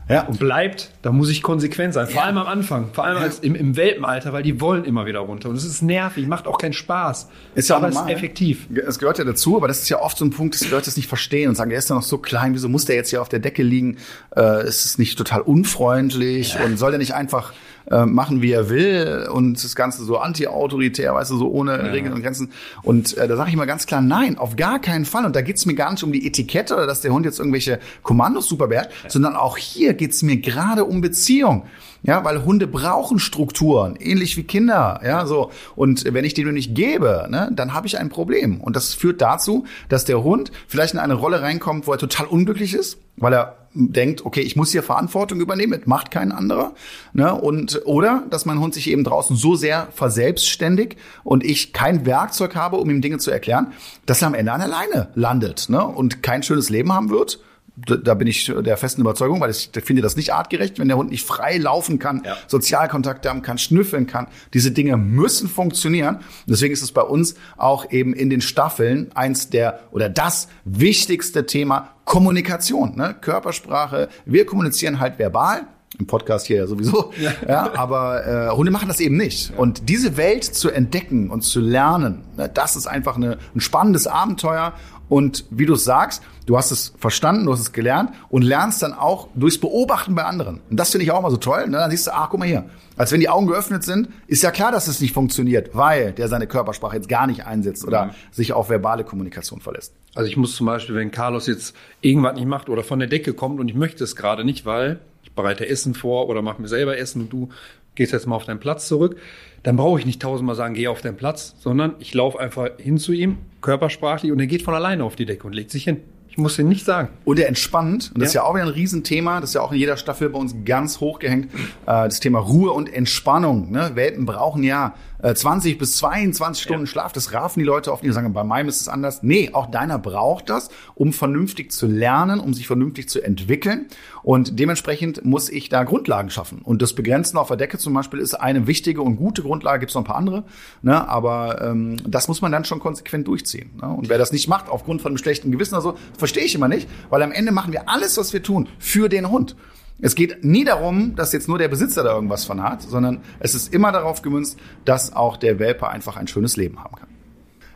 ja. und bleibt, da muss ich konsequent sein. Vor ja. allem am Anfang, vor allem ja. als im, im Welpenalter, weil die wollen immer wieder runter. Und es ist nervig, macht auch keinen Spaß. Ist ja aber normal. ist effektiv. Es gehört ja dazu, aber das ist ja oft so ein Punkt, dass die Leute das nicht verstehen und sagen, der ist ja noch so klein, wieso muss der jetzt hier auf der Decke liegen? Äh, ist es nicht total unfreundlich und soll der nicht einfach äh, machen, wie er will und das Ganze so anti-autoritär, weißt du, so ohne ja. Regeln und Grenzen. Und äh, da sage ich mal ganz klar, nein, auf gar keinen Fall. Und da geht's mir gar nicht um die Etikette oder dass der Hund jetzt irgendwelche Kommandos super ja. sondern auch hier geht's mir gerade um Beziehung. Ja, weil Hunde brauchen Strukturen, ähnlich wie Kinder, ja, so. Und wenn ich die nur nicht gebe, ne, dann habe ich ein Problem. Und das führt dazu, dass der Hund vielleicht in eine Rolle reinkommt, wo er total unglücklich ist, weil er denkt, okay, ich muss hier Verantwortung übernehmen, das macht kein anderer. Ne? Und, oder dass mein Hund sich eben draußen so sehr verselbstständigt und ich kein Werkzeug habe, um ihm Dinge zu erklären, dass er am Ende an alleine landet ne? und kein schönes Leben haben wird da bin ich der festen Überzeugung, weil ich finde das nicht artgerecht, wenn der Hund nicht frei laufen kann, ja. Sozialkontakte haben kann, schnüffeln kann. Diese Dinge müssen funktionieren. Deswegen ist es bei uns auch eben in den Staffeln eins der oder das wichtigste Thema Kommunikation, ne? Körpersprache. Wir kommunizieren halt verbal, im Podcast hier ja sowieso. Ja. ja aber äh, Hunde machen das eben nicht. Und diese Welt zu entdecken und zu lernen, ne, das ist einfach eine, ein spannendes Abenteuer. Und wie du sagst, du hast es verstanden, du hast es gelernt und lernst dann auch durchs Beobachten bei anderen. Und das finde ich auch mal so toll. Ne? Dann siehst du, ach, guck mal hier. Als wenn die Augen geöffnet sind, ist ja klar, dass es nicht funktioniert, weil der seine Körpersprache jetzt gar nicht einsetzt oder mhm. sich auf verbale Kommunikation verlässt. Also ich muss zum Beispiel, wenn Carlos jetzt irgendwas nicht macht oder von der Decke kommt und ich möchte es gerade nicht, weil ich bereite Essen vor oder mache mir selber Essen und du gehst jetzt mal auf deinen Platz zurück, dann brauche ich nicht tausendmal sagen, geh auf deinen Platz, sondern ich laufe einfach hin zu ihm, körpersprachlich, und er geht von alleine auf die Decke und legt sich hin. Ich muss ihn nicht sagen. Und er entspannt. Und das ja. ist ja auch wieder ein Riesenthema. Das ist ja auch in jeder Staffel bei uns ganz hochgehängt. Äh, das Thema Ruhe und Entspannung. Ne? Welpen brauchen ja 20 äh, bis 22 Stunden ja. Schlaf. Das raffen die Leute oft nicht. Die sagen, bei meinem ist es anders. Nee, auch deiner braucht das, um vernünftig zu lernen, um sich vernünftig zu entwickeln. Und dementsprechend muss ich da Grundlagen schaffen. Und das Begrenzen auf der Decke zum Beispiel ist eine wichtige und gute Grundlage. Gibt es noch ein paar andere. Ne? Aber ähm, das muss man dann schon konsequent durchziehen. Ne? Und wer das nicht macht, aufgrund von einem schlechten Gewissen oder so, verstehe ich immer nicht. Weil am Ende machen wir alles, was wir tun, für den Hund. Es geht nie darum, dass jetzt nur der Besitzer da irgendwas von hat, sondern es ist immer darauf gemünzt, dass auch der Welpe einfach ein schönes Leben haben kann.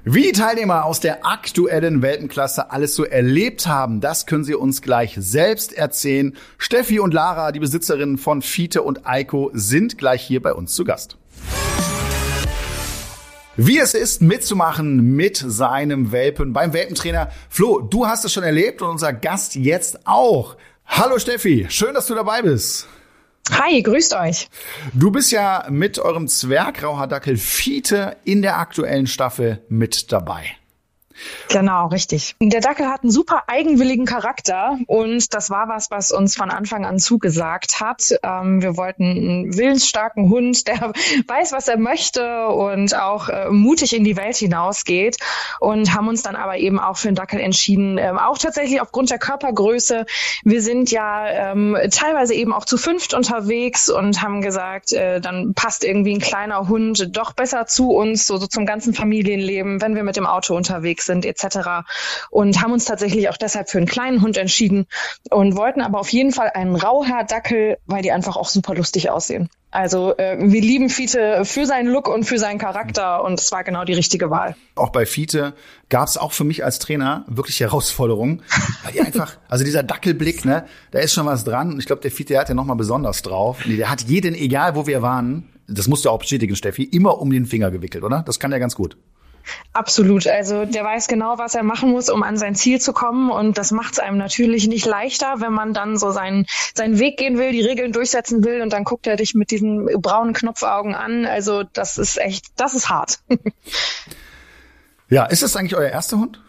Wie die Teilnehmer aus der aktuellen Welpenklasse alles so erlebt haben, das können sie uns gleich selbst erzählen. Steffi und Lara, die Besitzerinnen von Fiete und Eiko, sind gleich hier bei uns zu Gast. Wie es ist, mitzumachen mit seinem Welpen beim Welpentrainer. Flo, du hast es schon erlebt und unser Gast jetzt auch. Hallo Steffi, schön, dass du dabei bist. Hi, grüßt euch. Du bist ja mit eurem Zwergrauhardackel Fiete in der aktuellen Staffel mit dabei. Genau, richtig. Der Dackel hat einen super eigenwilligen Charakter und das war was, was uns von Anfang an zugesagt hat. Ähm, wir wollten einen willensstarken Hund, der weiß, was er möchte und auch äh, mutig in die Welt hinausgeht und haben uns dann aber eben auch für den Dackel entschieden, ähm, auch tatsächlich aufgrund der Körpergröße. Wir sind ja ähm, teilweise eben auch zu fünft unterwegs und haben gesagt, äh, dann passt irgendwie ein kleiner Hund doch besser zu uns, so, so zum ganzen Familienleben, wenn wir mit dem Auto unterwegs sind etc. Und haben uns tatsächlich auch deshalb für einen kleinen Hund entschieden und wollten aber auf jeden Fall einen Rauhaar-Dackel, weil die einfach auch super lustig aussehen. Also äh, wir lieben Fiete für seinen Look und für seinen Charakter und es war genau die richtige Wahl. Auch bei Fiete gab es auch für mich als Trainer wirklich Herausforderungen, weil die einfach, also dieser Dackelblick, ne, da ist schon was dran. Und ich glaube, der Fiete hat ja noch mal besonders drauf. Der hat jeden, egal wo wir waren, das musst du auch bestätigen, Steffi, immer um den Finger gewickelt, oder? Das kann er ganz gut. Absolut. Also der weiß genau, was er machen muss, um an sein Ziel zu kommen. Und das macht es einem natürlich nicht leichter, wenn man dann so seinen, seinen Weg gehen will, die Regeln durchsetzen will und dann guckt er dich mit diesen braunen Knopfaugen an. Also das ist echt, das ist hart. ja, ist das eigentlich euer erster Hund?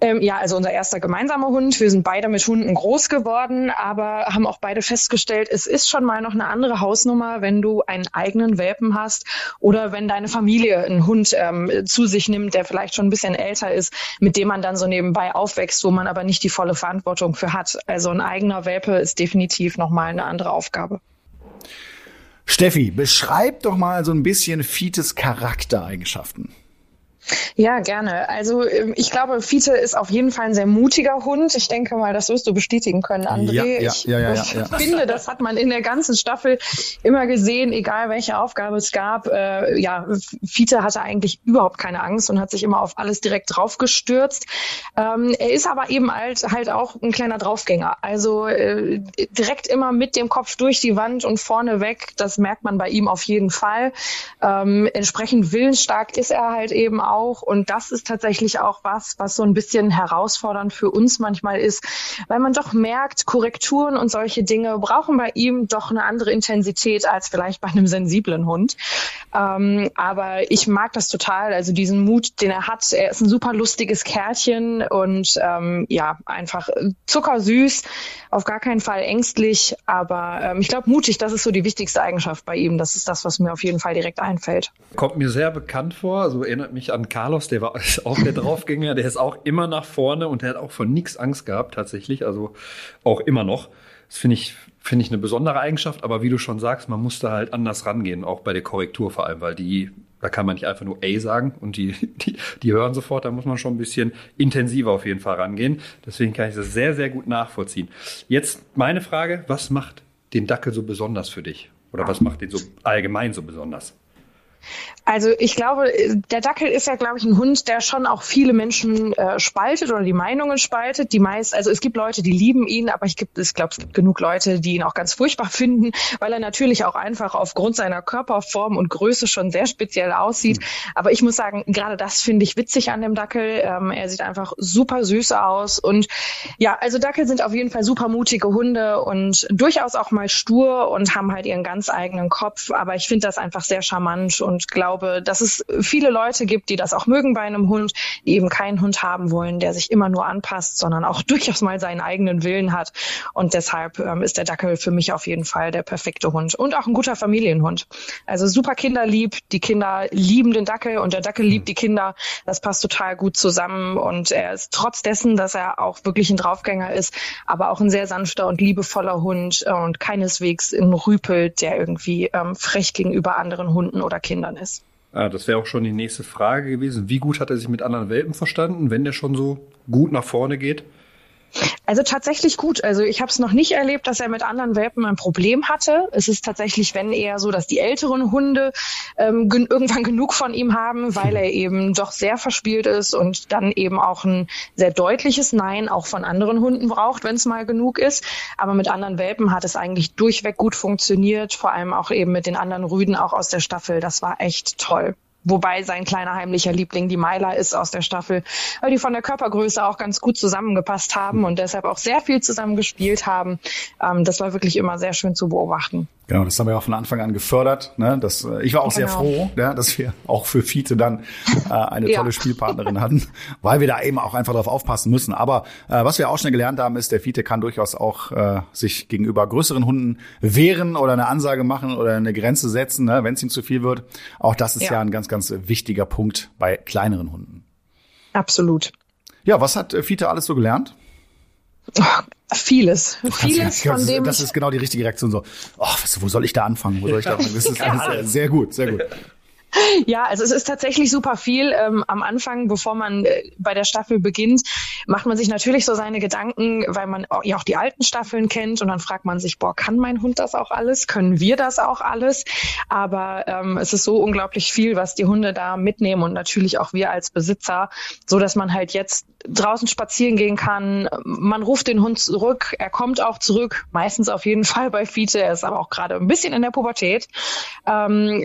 Ähm, ja, also unser erster gemeinsamer Hund. Wir sind beide mit Hunden groß geworden, aber haben auch beide festgestellt, es ist schon mal noch eine andere Hausnummer, wenn du einen eigenen Welpen hast oder wenn deine Familie einen Hund ähm, zu sich nimmt, der vielleicht schon ein bisschen älter ist, mit dem man dann so nebenbei aufwächst, wo man aber nicht die volle Verantwortung für hat. Also ein eigener Welpe ist definitiv nochmal eine andere Aufgabe. Steffi, beschreib doch mal so ein bisschen Fites Charaktereigenschaften. Ja, gerne. Also ähm, ich glaube, Fiete ist auf jeden Fall ein sehr mutiger Hund. Ich denke mal, das wirst du bestätigen können, André. Ja, ja, ich, ja, ich finde, das hat man in der ganzen Staffel immer gesehen, egal welche Aufgabe es gab. Äh, ja, Fiete hatte eigentlich überhaupt keine Angst und hat sich immer auf alles direkt draufgestürzt. Ähm, er ist aber eben halt, halt auch ein kleiner Draufgänger. Also äh, direkt immer mit dem Kopf durch die Wand und vorne weg. Das merkt man bei ihm auf jeden Fall. Ähm, entsprechend willensstark ist er halt eben auch. Und das ist tatsächlich auch was, was so ein bisschen herausfordernd für uns manchmal ist, weil man doch merkt, Korrekturen und solche Dinge brauchen bei ihm doch eine andere Intensität als vielleicht bei einem sensiblen Hund. Ähm, aber ich mag das total, also diesen Mut, den er hat. Er ist ein super lustiges Kerlchen und ähm, ja, einfach zuckersüß, auf gar keinen Fall ängstlich, aber ähm, ich glaube mutig, das ist so die wichtigste Eigenschaft bei ihm. Das ist das, was mir auf jeden Fall direkt einfällt. Kommt mir sehr bekannt vor, so erinnert mich an Carlos, der war auch der Draufgänger, der ist auch immer nach vorne und der hat auch von nichts Angst gehabt tatsächlich, also auch immer noch. Das finde ich, finde ich eine besondere Eigenschaft, aber wie du schon sagst, man muss da halt anders rangehen, auch bei der Korrektur vor allem, weil die, da kann man nicht einfach nur A sagen und die, die, die hören sofort, da muss man schon ein bisschen intensiver auf jeden Fall rangehen. Deswegen kann ich das sehr, sehr gut nachvollziehen. Jetzt meine Frage, was macht den Dackel so besonders für dich? Oder was macht den so allgemein so besonders? Also ich glaube, der Dackel ist ja, glaube ich, ein Hund, der schon auch viele Menschen äh, spaltet oder die Meinungen spaltet. Die meist, also es gibt Leute, die lieben ihn, aber ich, gibt, ich glaube, es gibt genug Leute, die ihn auch ganz furchtbar finden, weil er natürlich auch einfach aufgrund seiner Körperform und Größe schon sehr speziell aussieht. Mhm. Aber ich muss sagen, gerade das finde ich witzig an dem Dackel. Ähm, er sieht einfach super süß aus und ja, also Dackel sind auf jeden Fall super mutige Hunde und durchaus auch mal stur und haben halt ihren ganz eigenen Kopf. Aber ich finde das einfach sehr charmant und glaube, dass es viele Leute gibt, die das auch mögen bei einem Hund, die eben keinen Hund haben wollen, der sich immer nur anpasst, sondern auch durchaus mal seinen eigenen Willen hat. Und deshalb ähm, ist der Dackel für mich auf jeden Fall der perfekte Hund und auch ein guter Familienhund. Also super kinderlieb, die Kinder lieben den Dackel und der Dackel liebt die Kinder. Das passt total gut zusammen und er ist trotz dessen, dass er auch wirklich ein Draufgänger ist, aber auch ein sehr sanfter und liebevoller Hund und keineswegs ein Rüpel, der irgendwie ähm, frech gegenüber anderen Hunden oder Kindern Kindern ist. Ah, das wäre auch schon die nächste Frage gewesen. Wie gut hat er sich mit anderen Welpen verstanden, wenn der schon so gut nach vorne geht? Also tatsächlich gut. Also ich habe es noch nicht erlebt, dass er mit anderen Welpen ein Problem hatte. Es ist tatsächlich, wenn eher so, dass die älteren Hunde ähm, gen irgendwann genug von ihm haben, weil er eben doch sehr verspielt ist und dann eben auch ein sehr deutliches Nein auch von anderen Hunden braucht, wenn es mal genug ist. Aber mit anderen Welpen hat es eigentlich durchweg gut funktioniert, vor allem auch eben mit den anderen Rüden auch aus der Staffel. Das war echt toll. Wobei sein kleiner heimlicher Liebling die Myla ist aus der Staffel, weil die von der Körpergröße auch ganz gut zusammengepasst haben und deshalb auch sehr viel zusammen gespielt haben. Ähm, das war wirklich immer sehr schön zu beobachten. Genau, das haben wir auch von Anfang an gefördert. Ne? Das, äh, ich war auch genau. sehr froh, ja, dass wir auch für Fiete dann äh, eine ja. tolle Spielpartnerin hatten, weil wir da eben auch einfach darauf aufpassen müssen. Aber äh, was wir auch schnell gelernt haben, ist, der Fiete kann durchaus auch äh, sich gegenüber größeren Hunden wehren oder eine Ansage machen oder eine Grenze setzen, ne, wenn es ihm zu viel wird. Auch das ist ja. ja ein ganz, ganz wichtiger Punkt bei kleineren Hunden. Absolut. Ja, was hat äh, Fiete alles so gelernt? Oh, vieles. Vieles von dem. Das ist genau die richtige Reaktion. So, oh, was, wo soll ich da anfangen? Wo soll ich da anfangen? Das ist ja, sehr gut, sehr gut. Ja, also es ist tatsächlich super viel. Ähm, am Anfang, bevor man äh, bei der Staffel beginnt, macht man sich natürlich so seine Gedanken, weil man ja auch die alten Staffeln kennt und dann fragt man sich, boah, kann mein Hund das auch alles? Können wir das auch alles? Aber ähm, es ist so unglaublich viel, was die Hunde da mitnehmen und natürlich auch wir als Besitzer, so dass man halt jetzt draußen spazieren gehen kann. Man ruft den Hund zurück, er kommt auch zurück, meistens auf jeden Fall bei Fiete, er ist aber auch gerade ein bisschen in der Pubertät. Ähm,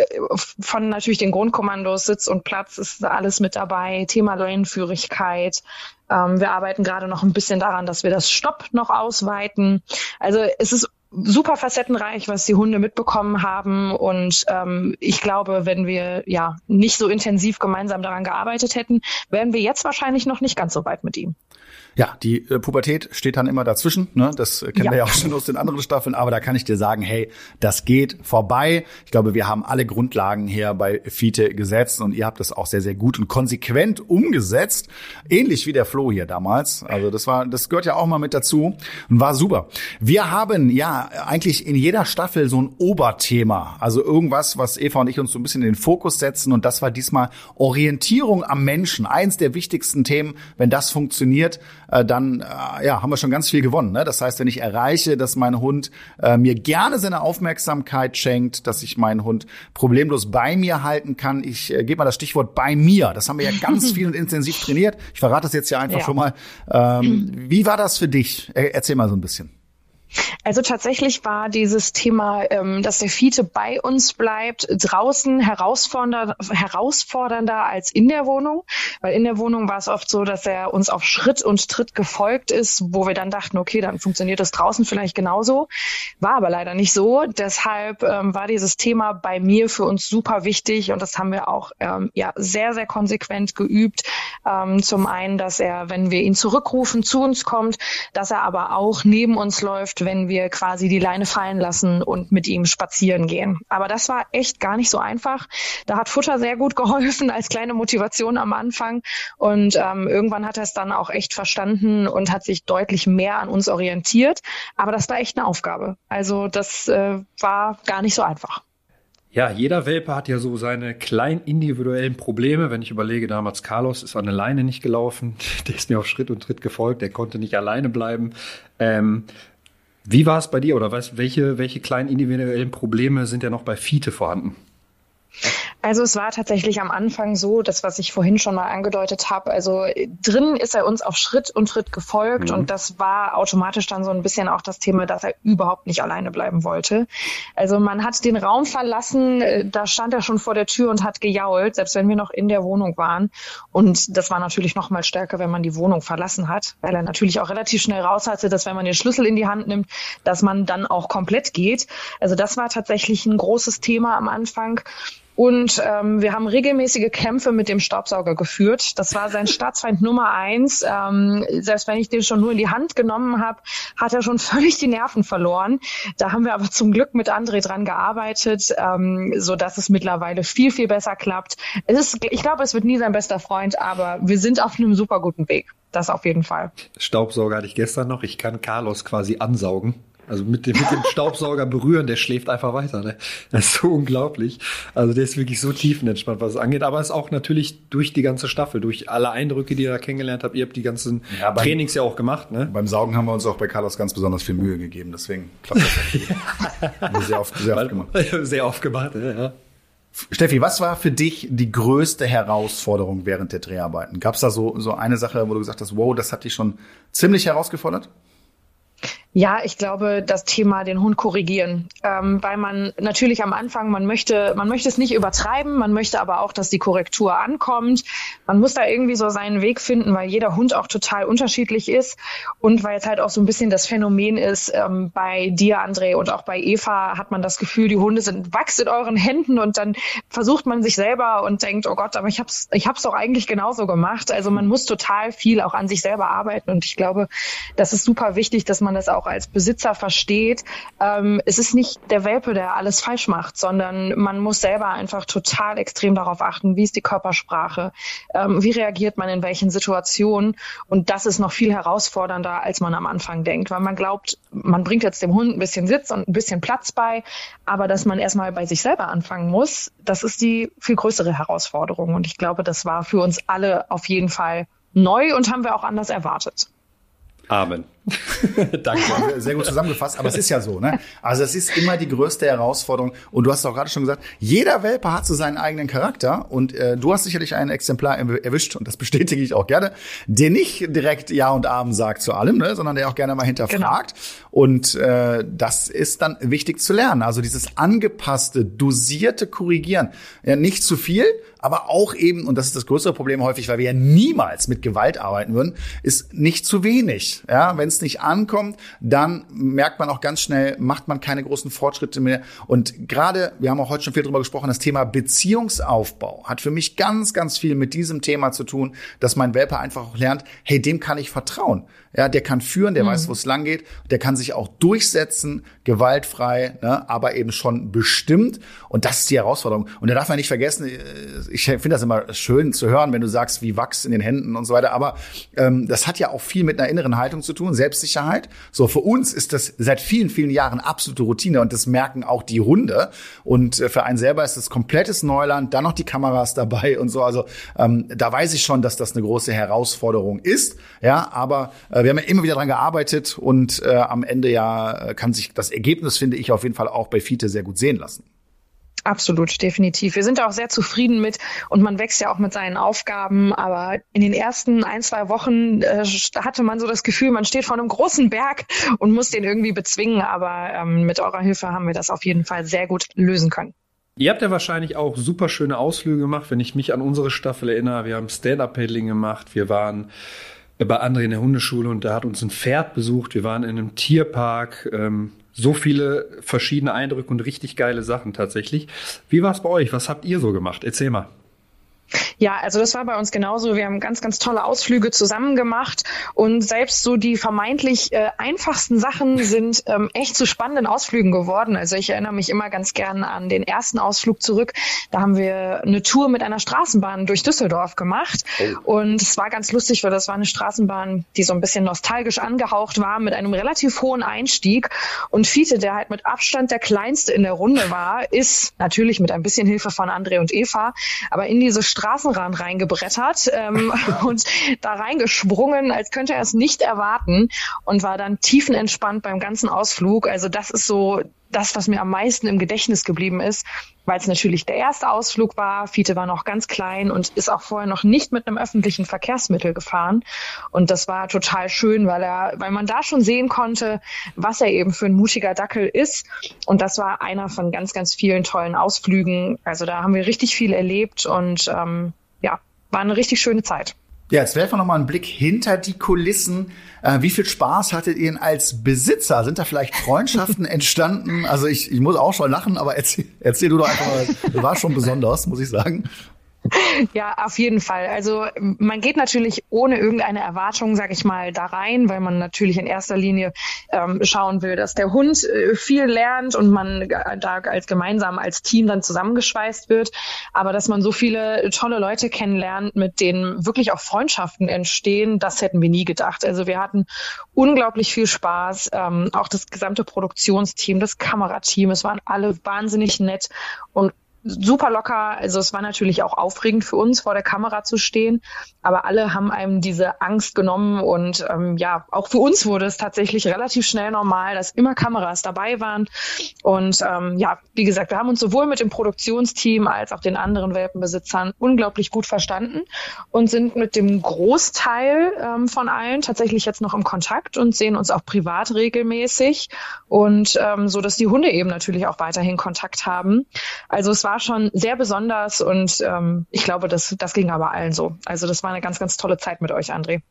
von natürlich den Grundkommandos, Sitz und Platz ist alles mit dabei, Thema Leinenführigkeit. Ähm, wir arbeiten gerade noch ein bisschen daran, dass wir das Stopp noch ausweiten. Also es ist super facettenreich, was die Hunde mitbekommen haben. Und ähm, ich glaube, wenn wir ja nicht so intensiv gemeinsam daran gearbeitet hätten, wären wir jetzt wahrscheinlich noch nicht ganz so weit mit ihm. Ja, die äh, Pubertät steht dann immer dazwischen. Ne? Das äh, kennen ja. wir ja auch schon aus den anderen Staffeln. Aber da kann ich dir sagen, hey, das geht vorbei. Ich glaube, wir haben alle Grundlagen hier bei Fiete gesetzt und ihr habt das auch sehr, sehr gut und konsequent umgesetzt. Ähnlich wie der Flo hier damals. Also das war, das gehört ja auch mal mit dazu und war super. Wir haben ja eigentlich in jeder Staffel so ein Oberthema. Also irgendwas, was Eva und ich uns so ein bisschen in den Fokus setzen. Und das war diesmal Orientierung am Menschen. Eins der wichtigsten Themen, wenn das funktioniert, äh, dann äh, ja, haben wir schon ganz viel gewonnen. Ne? Das heißt, wenn ich erreiche, dass mein Hund äh, mir gerne seine Aufmerksamkeit schenkt, dass ich meinen Hund problemlos bei mir halten kann. Ich äh, gebe mal das Stichwort bei mir. Das haben wir ja ganz viel und intensiv trainiert. Ich verrate das jetzt ja einfach ja. schon mal. Ähm, wie war das für dich? Erzähl mal so ein bisschen. Also tatsächlich war dieses Thema, ähm, dass der Fiete bei uns bleibt, draußen herausfordernder, herausfordernder als in der Wohnung, weil in der Wohnung war es oft so, dass er uns auf Schritt und Tritt gefolgt ist, wo wir dann dachten, okay, dann funktioniert das draußen vielleicht genauso, war aber leider nicht so. Deshalb ähm, war dieses Thema bei mir für uns super wichtig und das haben wir auch ähm, ja sehr sehr konsequent geübt. Ähm, zum einen, dass er, wenn wir ihn zurückrufen, zu uns kommt, dass er aber auch neben uns läuft, wenn wir quasi die Leine fallen lassen und mit ihm spazieren gehen. Aber das war echt gar nicht so einfach. Da hat Futter sehr gut geholfen als kleine Motivation am Anfang. Und ähm, irgendwann hat er es dann auch echt verstanden und hat sich deutlich mehr an uns orientiert. Aber das war echt eine Aufgabe. Also das äh, war gar nicht so einfach. Ja, jeder Welpe hat ja so seine kleinen individuellen Probleme. Wenn ich überlege, damals Carlos ist an der Leine nicht gelaufen, der ist mir auf Schritt und Tritt gefolgt, der konnte nicht alleine bleiben. Ähm, wie war es bei dir oder was, welche, welche kleinen individuellen Probleme sind ja noch bei Fiete vorhanden? Also es war tatsächlich am Anfang so, das, was ich vorhin schon mal angedeutet habe. Also drin ist er uns auf Schritt und Schritt gefolgt mhm. und das war automatisch dann so ein bisschen auch das Thema, dass er überhaupt nicht alleine bleiben wollte. Also man hat den Raum verlassen, äh, da stand er schon vor der Tür und hat gejault, selbst wenn wir noch in der Wohnung waren. Und das war natürlich noch mal stärker, wenn man die Wohnung verlassen hat, weil er natürlich auch relativ schnell raus hatte, dass wenn man den Schlüssel in die Hand nimmt, dass man dann auch komplett geht. Also das war tatsächlich ein großes Thema am Anfang. Und ähm, wir haben regelmäßige Kämpfe mit dem Staubsauger geführt. Das war sein Staatsfeind Nummer eins. Ähm, selbst wenn ich den schon nur in die Hand genommen habe, hat er schon völlig die Nerven verloren. Da haben wir aber zum Glück mit André dran gearbeitet, ähm, so dass es mittlerweile viel, viel besser klappt. Es ist, ich glaube, es wird nie sein bester Freund, aber wir sind auf einem super guten Weg. Das auf jeden Fall. Staubsauger hatte ich gestern noch. Ich kann Carlos quasi ansaugen. Also mit dem, mit dem Staubsauger berühren, der schläft einfach weiter. Ne? Das ist so unglaublich. Also der ist wirklich so tiefenentspannt, was es angeht. Aber es ist auch natürlich durch die ganze Staffel, durch alle Eindrücke, die ihr da kennengelernt habt. Ihr habt die ganzen ja, beim, Trainings ja auch gemacht. Ne? Beim Saugen haben wir uns auch bei Carlos ganz besonders viel Mühe gegeben. Deswegen klappt das sehr oft, sehr oft gemacht. Sehr oft gemacht, ja. Steffi, was war für dich die größte Herausforderung während der Dreharbeiten? Gab es da so, so eine Sache, wo du gesagt hast, wow, das hat dich schon ziemlich herausgefordert? Ja, ich glaube, das Thema den Hund korrigieren, ähm, weil man natürlich am Anfang, man möchte, man möchte es nicht übertreiben, man möchte aber auch, dass die Korrektur ankommt. Man muss da irgendwie so seinen Weg finden, weil jeder Hund auch total unterschiedlich ist und weil es halt auch so ein bisschen das Phänomen ist, ähm, bei dir, André, und auch bei Eva hat man das Gefühl, die Hunde sind Wachs in euren Händen und dann versucht man sich selber und denkt, oh Gott, aber ich hab's, ich hab's doch eigentlich genauso gemacht. Also man muss total viel auch an sich selber arbeiten und ich glaube, das ist super wichtig, dass man das auch auch als Besitzer versteht, ähm, es ist nicht der Welpe, der alles falsch macht, sondern man muss selber einfach total extrem darauf achten, wie ist die Körpersprache, ähm, wie reagiert man in welchen Situationen. Und das ist noch viel herausfordernder, als man am Anfang denkt, weil man glaubt, man bringt jetzt dem Hund ein bisschen Sitz und ein bisschen Platz bei, aber dass man erstmal bei sich selber anfangen muss, das ist die viel größere Herausforderung. Und ich glaube, das war für uns alle auf jeden Fall neu und haben wir auch anders erwartet. Amen. Danke. Sehr gut zusammengefasst, aber es ist ja so, ne? Also es ist immer die größte Herausforderung. Und du hast auch gerade schon gesagt, jeder Welpe hat so seinen eigenen Charakter und äh, du hast sicherlich ein Exemplar erwischt, und das bestätige ich auch gerne, der nicht direkt Ja und Abend sagt zu allem, ne? sondern der auch gerne mal hinterfragt. Genau. Und äh, das ist dann wichtig zu lernen. Also dieses angepasste, dosierte Korrigieren. Ja, nicht zu viel, aber auch eben, und das ist das größere Problem häufig, weil wir ja niemals mit Gewalt arbeiten würden, ist nicht zu wenig. Ja, wenn es nicht ankommt, dann merkt man auch ganz schnell, macht man keine großen Fortschritte mehr. Und gerade, wir haben auch heute schon viel drüber gesprochen, das Thema Beziehungsaufbau hat für mich ganz, ganz viel mit diesem Thema zu tun, dass mein Welpe einfach auch lernt, hey, dem kann ich vertrauen. Ja, der kann führen, der mhm. weiß, wo es lang geht, der kann sich auch durchsetzen, gewaltfrei, ne, aber eben schon bestimmt. Und das ist die Herausforderung. Und da darf man nicht vergessen, äh, ich finde das immer schön zu hören, wenn du sagst, wie Wachs in den Händen und so weiter. Aber ähm, das hat ja auch viel mit einer inneren Haltung zu tun, Selbstsicherheit. So, für uns ist das seit vielen, vielen Jahren absolute Routine und das merken auch die Hunde. Und äh, für einen selber ist das komplettes Neuland, dann noch die Kameras dabei und so. Also ähm, da weiß ich schon, dass das eine große Herausforderung ist. Ja, aber äh, wir haben ja immer wieder dran gearbeitet und äh, am Ende ja äh, kann sich das Ergebnis, finde ich, auf jeden Fall auch bei Fiete sehr gut sehen lassen. Absolut, definitiv. Wir sind da auch sehr zufrieden mit und man wächst ja auch mit seinen Aufgaben. Aber in den ersten ein, zwei Wochen äh, hatte man so das Gefühl, man steht vor einem großen Berg und muss den irgendwie bezwingen. Aber ähm, mit eurer Hilfe haben wir das auf jeden Fall sehr gut lösen können. Ihr habt ja wahrscheinlich auch super schöne Ausflüge gemacht, wenn ich mich an unsere Staffel erinnere. Wir haben Stand-Up-Paddling gemacht, wir waren bei André in der Hundeschule und da hat uns ein Pferd besucht. Wir waren in einem Tierpark. Ähm, so viele verschiedene Eindrücke und richtig geile Sachen tatsächlich. Wie war es bei euch? Was habt ihr so gemacht? Erzähl mal. Ja, also das war bei uns genauso. Wir haben ganz, ganz tolle Ausflüge zusammen gemacht und selbst so die vermeintlich äh, einfachsten Sachen sind ähm, echt zu spannenden Ausflügen geworden. Also ich erinnere mich immer ganz gern an den ersten Ausflug zurück. Da haben wir eine Tour mit einer Straßenbahn durch Düsseldorf gemacht oh. und es war ganz lustig, weil das war eine Straßenbahn, die so ein bisschen nostalgisch angehaucht war mit einem relativ hohen Einstieg und Fiete, der halt mit Abstand der kleinste in der Runde war, ist natürlich mit ein bisschen Hilfe von André und Eva, aber in diese Straßenrand reingebrettert ähm, und da reingesprungen, als könnte er es nicht erwarten und war dann tiefenentspannt beim ganzen Ausflug. Also das ist so das, was mir am meisten im Gedächtnis geblieben ist, weil es natürlich der erste Ausflug war. Fiete war noch ganz klein und ist auch vorher noch nicht mit einem öffentlichen Verkehrsmittel gefahren. Und das war total schön, weil er, weil man da schon sehen konnte, was er eben für ein mutiger Dackel ist. Und das war einer von ganz, ganz vielen tollen Ausflügen. Also da haben wir richtig viel erlebt und ähm, ja, war eine richtig schöne Zeit. Ja, jetzt werfen wir noch mal einen Blick hinter die Kulissen. Äh, wie viel Spaß hattet ihr denn als Besitzer? Sind da vielleicht Freundschaften entstanden? Also ich, ich muss auch schon lachen, aber erzähl, erzähl du doch einfach mal. Das war schon besonders, muss ich sagen. Ja, auf jeden Fall. Also man geht natürlich ohne irgendeine Erwartung, sage ich mal, da rein, weil man natürlich in erster Linie ähm, schauen will, dass der Hund äh, viel lernt und man da als gemeinsam als Team dann zusammengeschweißt wird. Aber dass man so viele tolle Leute kennenlernt, mit denen wirklich auch Freundschaften entstehen, das hätten wir nie gedacht. Also wir hatten unglaublich viel Spaß. Ähm, auch das gesamte Produktionsteam, das Kamerateam, es waren alle wahnsinnig nett und super locker. Also es war natürlich auch aufregend für uns, vor der Kamera zu stehen, aber alle haben einem diese Angst genommen und ähm, ja, auch für uns wurde es tatsächlich relativ schnell normal, dass immer Kameras dabei waren. Und ähm, ja, wie gesagt, wir haben uns sowohl mit dem Produktionsteam als auch den anderen Welpenbesitzern unglaublich gut verstanden und sind mit dem Großteil ähm, von allen tatsächlich jetzt noch im Kontakt und sehen uns auch privat regelmäßig und ähm, so, dass die Hunde eben natürlich auch weiterhin Kontakt haben. Also es war war schon sehr besonders und ähm, ich glaube, das, das ging aber allen so. Also das war eine ganz, ganz tolle Zeit mit euch, André.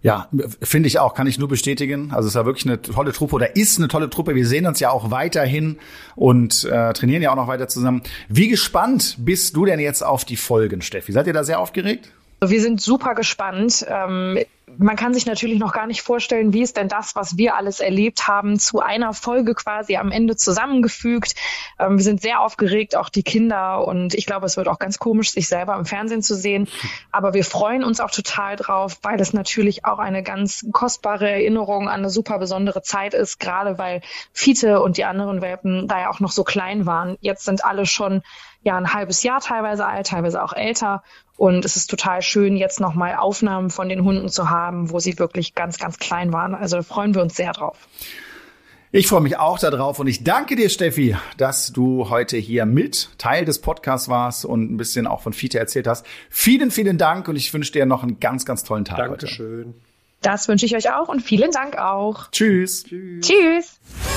Ja, finde ich auch, kann ich nur bestätigen. Also es war wirklich eine tolle Truppe oder ist eine tolle Truppe. Wir sehen uns ja auch weiterhin und äh, trainieren ja auch noch weiter zusammen. Wie gespannt bist du denn jetzt auf die Folgen, Steffi? Seid ihr da sehr aufgeregt? Wir sind super gespannt. Ähm, man kann sich natürlich noch gar nicht vorstellen, wie ist denn das, was wir alles erlebt haben, zu einer Folge quasi am Ende zusammengefügt. Ähm, wir sind sehr aufgeregt, auch die Kinder. Und ich glaube, es wird auch ganz komisch, sich selber im Fernsehen zu sehen. Aber wir freuen uns auch total drauf, weil es natürlich auch eine ganz kostbare Erinnerung an eine super besondere Zeit ist, gerade weil Fiete und die anderen Welpen da ja auch noch so klein waren. Jetzt sind alle schon ja ein halbes Jahr teilweise alt, teilweise auch älter. Und es ist total schön, jetzt nochmal Aufnahmen von den Hunden zu haben, wo sie wirklich ganz, ganz klein waren. Also da freuen wir uns sehr drauf. Ich freue mich auch darauf und ich danke dir, Steffi, dass du heute hier mit Teil des Podcasts warst und ein bisschen auch von Fiete erzählt hast. Vielen, vielen Dank und ich wünsche dir noch einen ganz, ganz tollen Tag Dankeschön. heute. Das wünsche ich euch auch und vielen Dank auch. Tschüss. Tschüss. Tschüss.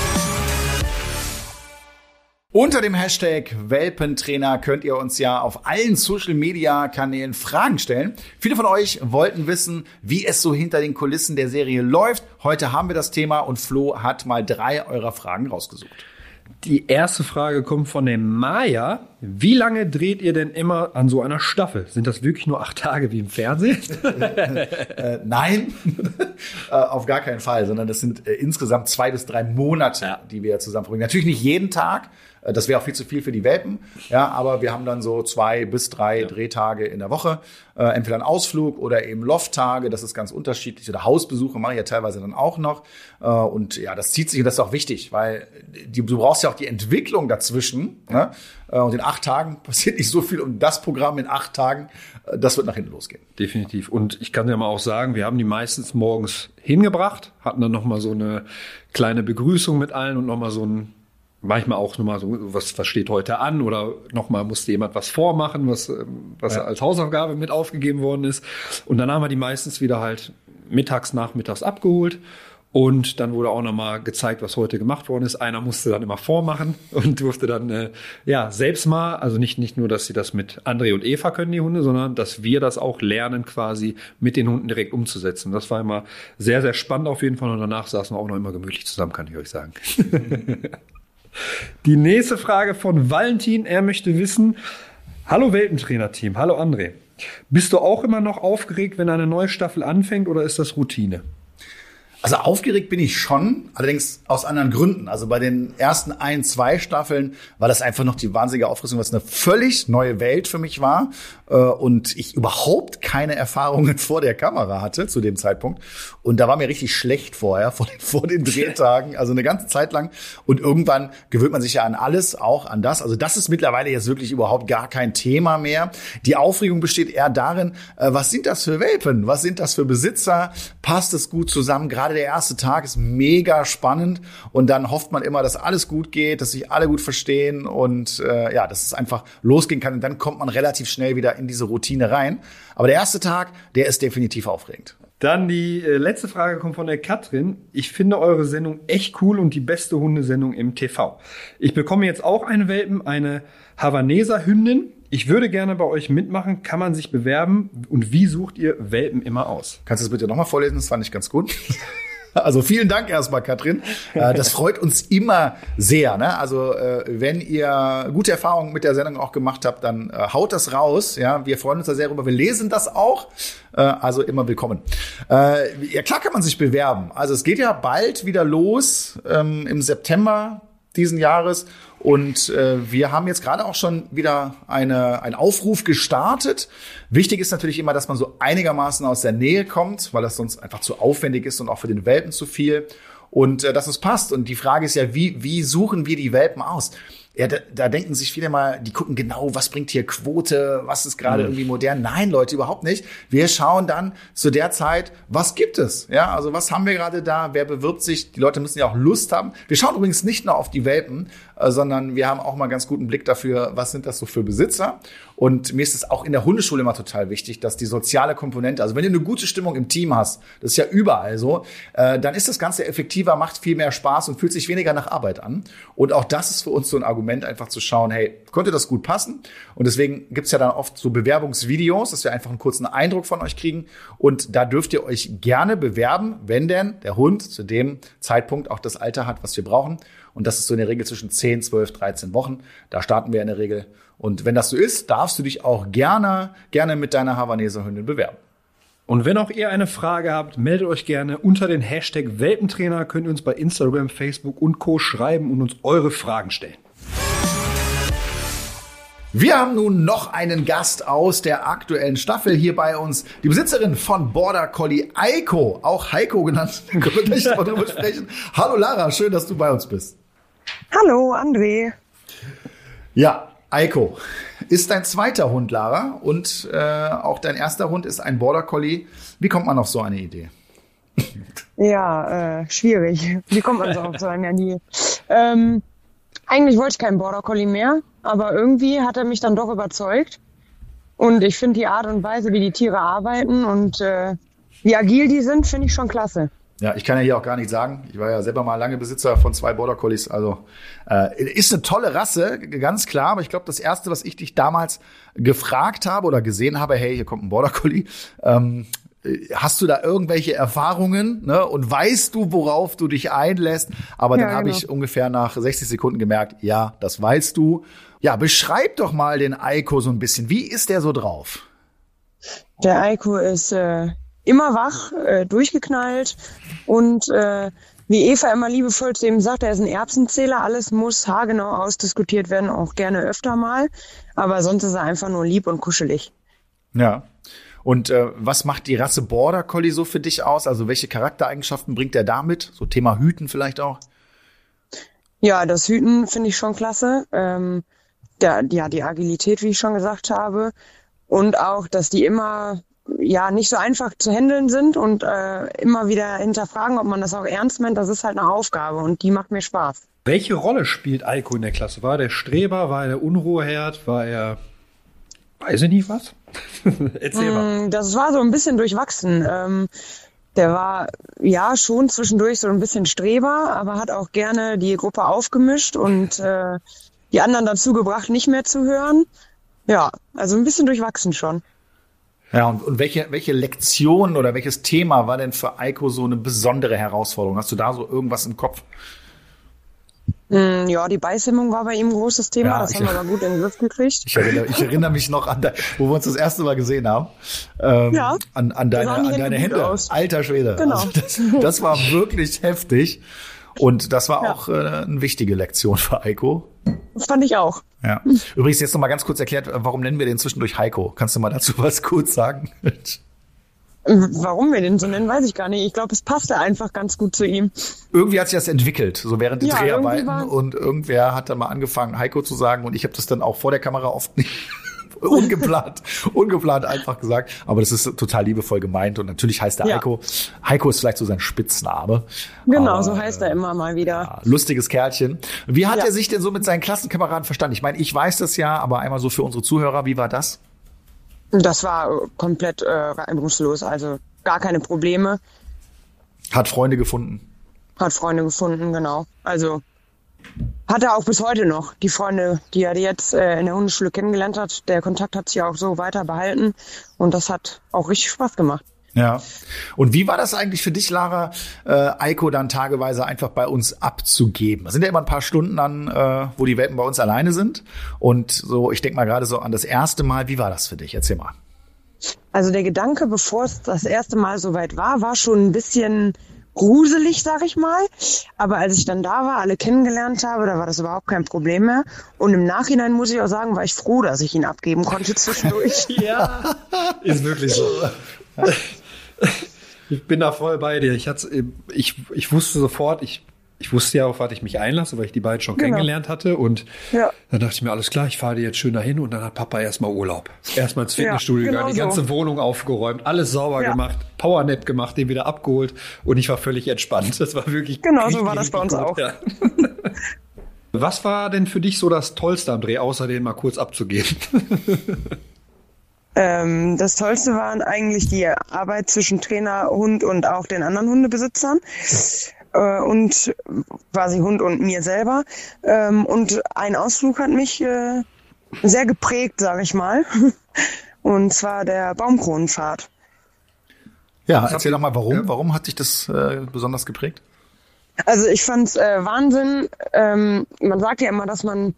Unter dem Hashtag Welpentrainer könnt ihr uns ja auf allen Social Media Kanälen Fragen stellen. Viele von euch wollten wissen, wie es so hinter den Kulissen der Serie läuft. Heute haben wir das Thema und Flo hat mal drei eurer Fragen rausgesucht. Die erste Frage kommt von dem Maya. Wie lange dreht ihr denn immer an so einer Staffel? Sind das wirklich nur acht Tage wie im Fernsehen? äh, nein, äh, auf gar keinen Fall, sondern das sind äh, insgesamt zwei bis drei Monate, ja. die wir zusammen verbringen. Natürlich nicht jeden Tag, äh, das wäre auch viel zu viel für die Welpen. Ja, aber wir haben dann so zwei bis drei ja. Drehtage in der Woche. Äh, entweder ein Ausflug oder eben Lofttage. Das ist ganz unterschiedlich. Oder Hausbesuche mache ich ja teilweise dann auch noch. Und ja, das zieht sich und das ist auch wichtig, weil die, du brauchst ja auch die Entwicklung dazwischen. Ne? Und in acht Tagen passiert nicht so viel. Und das Programm in acht Tagen, äh, das wird nach hinten losgehen. Definitiv. Und ich kann ja mal auch sagen, wir haben die meistens morgens hingebracht, hatten dann nochmal so eine kleine Begrüßung mit allen und nochmal so ein manchmal auch nochmal so, was, was steht heute an oder nochmal musste jemand was vormachen, was, ähm, was ja. als Hausaufgabe mit aufgegeben worden ist. Und dann haben wir die meistens wieder halt mittags, nachmittags abgeholt. Und dann wurde auch nochmal gezeigt, was heute gemacht worden ist. Einer musste dann immer vormachen und durfte dann äh, ja selbst mal, also nicht, nicht nur, dass sie das mit André und Eva können, die Hunde, sondern dass wir das auch lernen, quasi mit den Hunden direkt umzusetzen. Das war immer sehr, sehr spannend auf jeden Fall. Und danach saßen wir auch noch immer gemütlich zusammen, kann ich euch sagen. Die nächste Frage von Valentin. Er möchte wissen, hallo Welpentrainer-Team, hallo André. Bist du auch immer noch aufgeregt, wenn eine neue Staffel anfängt oder ist das Routine? Also aufgeregt bin ich schon, allerdings aus anderen Gründen. Also bei den ersten ein, zwei Staffeln war das einfach noch die wahnsinnige Aufrüstung, was eine völlig neue Welt für mich war äh, und ich überhaupt keine Erfahrungen vor der Kamera hatte zu dem Zeitpunkt. Und da war mir richtig schlecht vorher, vor den, vor den Drehtagen, also eine ganze Zeit lang. Und irgendwann gewöhnt man sich ja an alles, auch an das. Also das ist mittlerweile jetzt wirklich überhaupt gar kein Thema mehr. Die Aufregung besteht eher darin, äh, was sind das für Welpen? Was sind das für Besitzer? Passt es gut zusammen? Gerade gerade der erste Tag ist mega spannend und dann hofft man immer, dass alles gut geht, dass sich alle gut verstehen und äh, ja, dass es einfach losgehen kann und dann kommt man relativ schnell wieder in diese Routine rein. Aber der erste Tag, der ist definitiv aufregend. Dann die äh, letzte Frage kommt von der Katrin. Ich finde eure Sendung echt cool und die beste Hundesendung im TV. Ich bekomme jetzt auch einen Welpen, eine Havaneser Hündin. Ich würde gerne bei euch mitmachen. Kann man sich bewerben? Und wie sucht ihr Welpen immer aus? Kannst du das bitte nochmal vorlesen? Das fand ich ganz gut. Also vielen Dank erstmal, Katrin. Äh, das freut uns immer sehr. Ne? Also äh, wenn ihr gute Erfahrungen mit der Sendung auch gemacht habt, dann äh, haut das raus. Ja, wir freuen uns da sehr darüber. Wir lesen das auch. Also immer willkommen. Ja, klar kann man sich bewerben. Also es geht ja bald wieder los ähm, im September diesen Jahres. Und äh, wir haben jetzt gerade auch schon wieder eine, einen Aufruf gestartet. Wichtig ist natürlich immer, dass man so einigermaßen aus der Nähe kommt, weil das sonst einfach zu aufwendig ist und auch für den Welpen zu viel. Und äh, dass es passt. Und die Frage ist ja, wie, wie suchen wir die Welpen aus? Ja, da, da denken sich viele mal, die gucken genau, was bringt hier Quote, was ist gerade mhm. irgendwie modern. Nein, Leute, überhaupt nicht. Wir schauen dann zu der Zeit, was gibt es? Ja, also was haben wir gerade da? Wer bewirbt sich? Die Leute müssen ja auch Lust haben. Wir schauen übrigens nicht nur auf die Welpen, sondern wir haben auch mal ganz guten Blick dafür, was sind das so für Besitzer. Und mir ist es auch in der Hundeschule immer total wichtig, dass die soziale Komponente, also wenn du eine gute Stimmung im Team hast, das ist ja überall so, äh, dann ist das Ganze effektiver, macht viel mehr Spaß und fühlt sich weniger nach Arbeit an. Und auch das ist für uns so ein Argument, einfach zu schauen, hey, konnte das gut passen? Und deswegen gibt's ja dann oft so Bewerbungsvideos, dass wir einfach einen kurzen Eindruck von euch kriegen. Und da dürft ihr euch gerne bewerben, wenn denn der Hund zu dem Zeitpunkt auch das Alter hat, was wir brauchen. Und das ist so in der Regel zwischen 10, 12, 13 Wochen. Da starten wir in der Regel. Und wenn das so ist, darfst du dich auch gerne, gerne mit deiner Havaneser Hündin bewerben. Und wenn auch ihr eine Frage habt, meldet euch gerne unter den Hashtag Welpentrainer, könnt ihr uns bei Instagram, Facebook und Co. schreiben und uns eure Fragen stellen. Wir haben nun noch einen Gast aus der aktuellen Staffel hier bei uns. Die Besitzerin von Border Collie, Eiko, auch Heiko genannt. Können wir darüber sprechen. Hallo Lara, schön, dass du bei uns bist. Hallo, André. Ja, Eiko ist dein zweiter Hund, Lara, und äh, auch dein erster Hund ist ein Border Collie. Wie kommt man auf so eine Idee? Ja, äh, schwierig. Wie kommt man so auf so eine Idee? Ähm, eigentlich wollte ich keinen Border Collie mehr, aber irgendwie hat er mich dann doch überzeugt. Und ich finde die Art und Weise, wie die Tiere arbeiten und äh, wie agil die sind, finde ich schon klasse. Ja, ich kann ja hier auch gar nicht sagen. Ich war ja selber mal lange Besitzer von zwei Border Collies. Also äh, ist eine tolle Rasse, ganz klar. Aber ich glaube, das erste, was ich dich damals gefragt habe oder gesehen habe, hey, hier kommt ein Border Collie. Ähm, hast du da irgendwelche Erfahrungen ne? und weißt du, worauf du dich einlässt? Aber ja, dann habe genau. ich ungefähr nach 60 Sekunden gemerkt, ja, das weißt du. Ja, beschreib doch mal den Eiko so ein bisschen. Wie ist der so drauf? Der Eiko ist äh, immer wach, äh, durchgeknallt und äh, wie Eva immer liebevoll zu ihm sagt, er ist ein Erbsenzähler, alles muss haargenau ausdiskutiert werden, auch gerne öfter mal, aber sonst ist er einfach nur lieb und kuschelig. Ja. Und äh, was macht die Rasse Border Collie so für dich aus? Also welche Charaktereigenschaften bringt er damit? So Thema Hüten vielleicht auch? Ja, das Hüten finde ich schon klasse. Ähm, der, ja, die Agilität, wie ich schon gesagt habe. Und auch, dass die immer ja nicht so einfach zu handeln sind und äh, immer wieder hinterfragen, ob man das auch ernst meint, das ist halt eine Aufgabe und die macht mir Spaß. Welche Rolle spielt Eiko in der Klasse? War der Streber, war er der Unruheherd, war er weiß ich nicht was? Erzähl mal. Mm, das war so ein bisschen durchwachsen. Ähm, der war ja schon zwischendurch so ein bisschen Streber, aber hat auch gerne die Gruppe aufgemischt und äh, die anderen dazu gebracht, nicht mehr zu hören. Ja, also ein bisschen durchwachsen schon. Ja, und, und welche, welche Lektion oder welches Thema war denn für Eiko so eine besondere Herausforderung? Hast du da so irgendwas im Kopf? Mm, ja, die Beishemmung war bei ihm ein großes Thema, ja, das haben wir aber gut in den Griff gekriegt. Ich erinnere, ich erinnere mich noch an, de, wo wir uns das erste Mal gesehen haben, ähm, ja, an, an deine, an deine Hände. Aus. Alter Schwede. Genau. Also das, das war wirklich heftig. Und das war ja. auch äh, eine wichtige Lektion für Eiko. Das fand ich auch. Ja. Übrigens jetzt noch mal ganz kurz erklärt, warum nennen wir den zwischendurch Heiko? Kannst du mal dazu was kurz sagen? Warum wir den so nennen, weiß ich gar nicht. Ich glaube, es passte einfach ganz gut zu ihm. Irgendwie hat sich das entwickelt, so während der ja, Dreharbeiten. Und irgendwer hat dann mal angefangen, Heiko zu sagen. Und ich habe das dann auch vor der Kamera oft nicht ungeplant, ungeplant einfach gesagt. Aber das ist total liebevoll gemeint. Und natürlich heißt er ja. Heiko. Heiko ist vielleicht so sein Spitzname. Genau, aber, so heißt er immer mal wieder. Ja, lustiges Kerlchen. Wie hat ja. er sich denn so mit seinen Klassenkameraden verstanden? Ich meine, ich weiß das ja, aber einmal so für unsere Zuhörer, wie war das? Das war komplett äh, reibungslos, also gar keine Probleme. Hat Freunde gefunden. Hat Freunde gefunden, genau. Also hat er auch bis heute noch. Die Freunde, die er jetzt äh, in der Hundeschule kennengelernt hat, der Kontakt hat sich auch so weiter behalten und das hat auch richtig Spaß gemacht. Ja. Und wie war das eigentlich für dich, Lara, äh, Eiko dann tageweise einfach bei uns abzugeben? Das sind ja immer ein paar Stunden an, äh, wo die Welpen bei uns alleine sind. Und so, ich denke mal gerade so an das erste Mal. Wie war das für dich? Erzähl mal. Also der Gedanke, bevor es das erste Mal soweit war, war schon ein bisschen gruselig, sag ich mal. Aber als ich dann da war, alle kennengelernt habe, da war das überhaupt kein Problem mehr. Und im Nachhinein muss ich auch sagen, war ich froh, dass ich ihn abgeben konnte zwischendurch. ja, ist wirklich so. Ich bin da voll bei dir. Ich, hatte, ich, ich wusste sofort, ich, ich wusste ja, auf was ich mich einlasse, weil ich die beiden schon genau. kennengelernt hatte. Und ja. dann dachte ich mir, alles klar, ich fahre dir jetzt schön dahin. Und dann hat Papa erstmal Urlaub. Erstmal ins Fitnessstudio ja, genau gegangen, die ganze so. Wohnung aufgeräumt, alles sauber ja. gemacht, Powernap gemacht, den wieder abgeholt. Und ich war völlig entspannt. Das war wirklich. Genau so war das bei uns gut. auch. Ja. Was war denn für dich so das Tollste am Dreh, außer den mal kurz abzugeben? Ähm, das Tollste waren eigentlich die Arbeit zwischen Trainer, Hund und auch den anderen Hundebesitzern äh, und quasi Hund und mir selber. Ähm, und ein Ausflug hat mich äh, sehr geprägt, sage ich mal. und zwar der Baumkronenfahrt. Ja, erzähl doch mal, warum? Ja. Warum hat sich das äh, besonders geprägt? Also ich fand's äh, Wahnsinn. Ähm, man sagt ja immer, dass man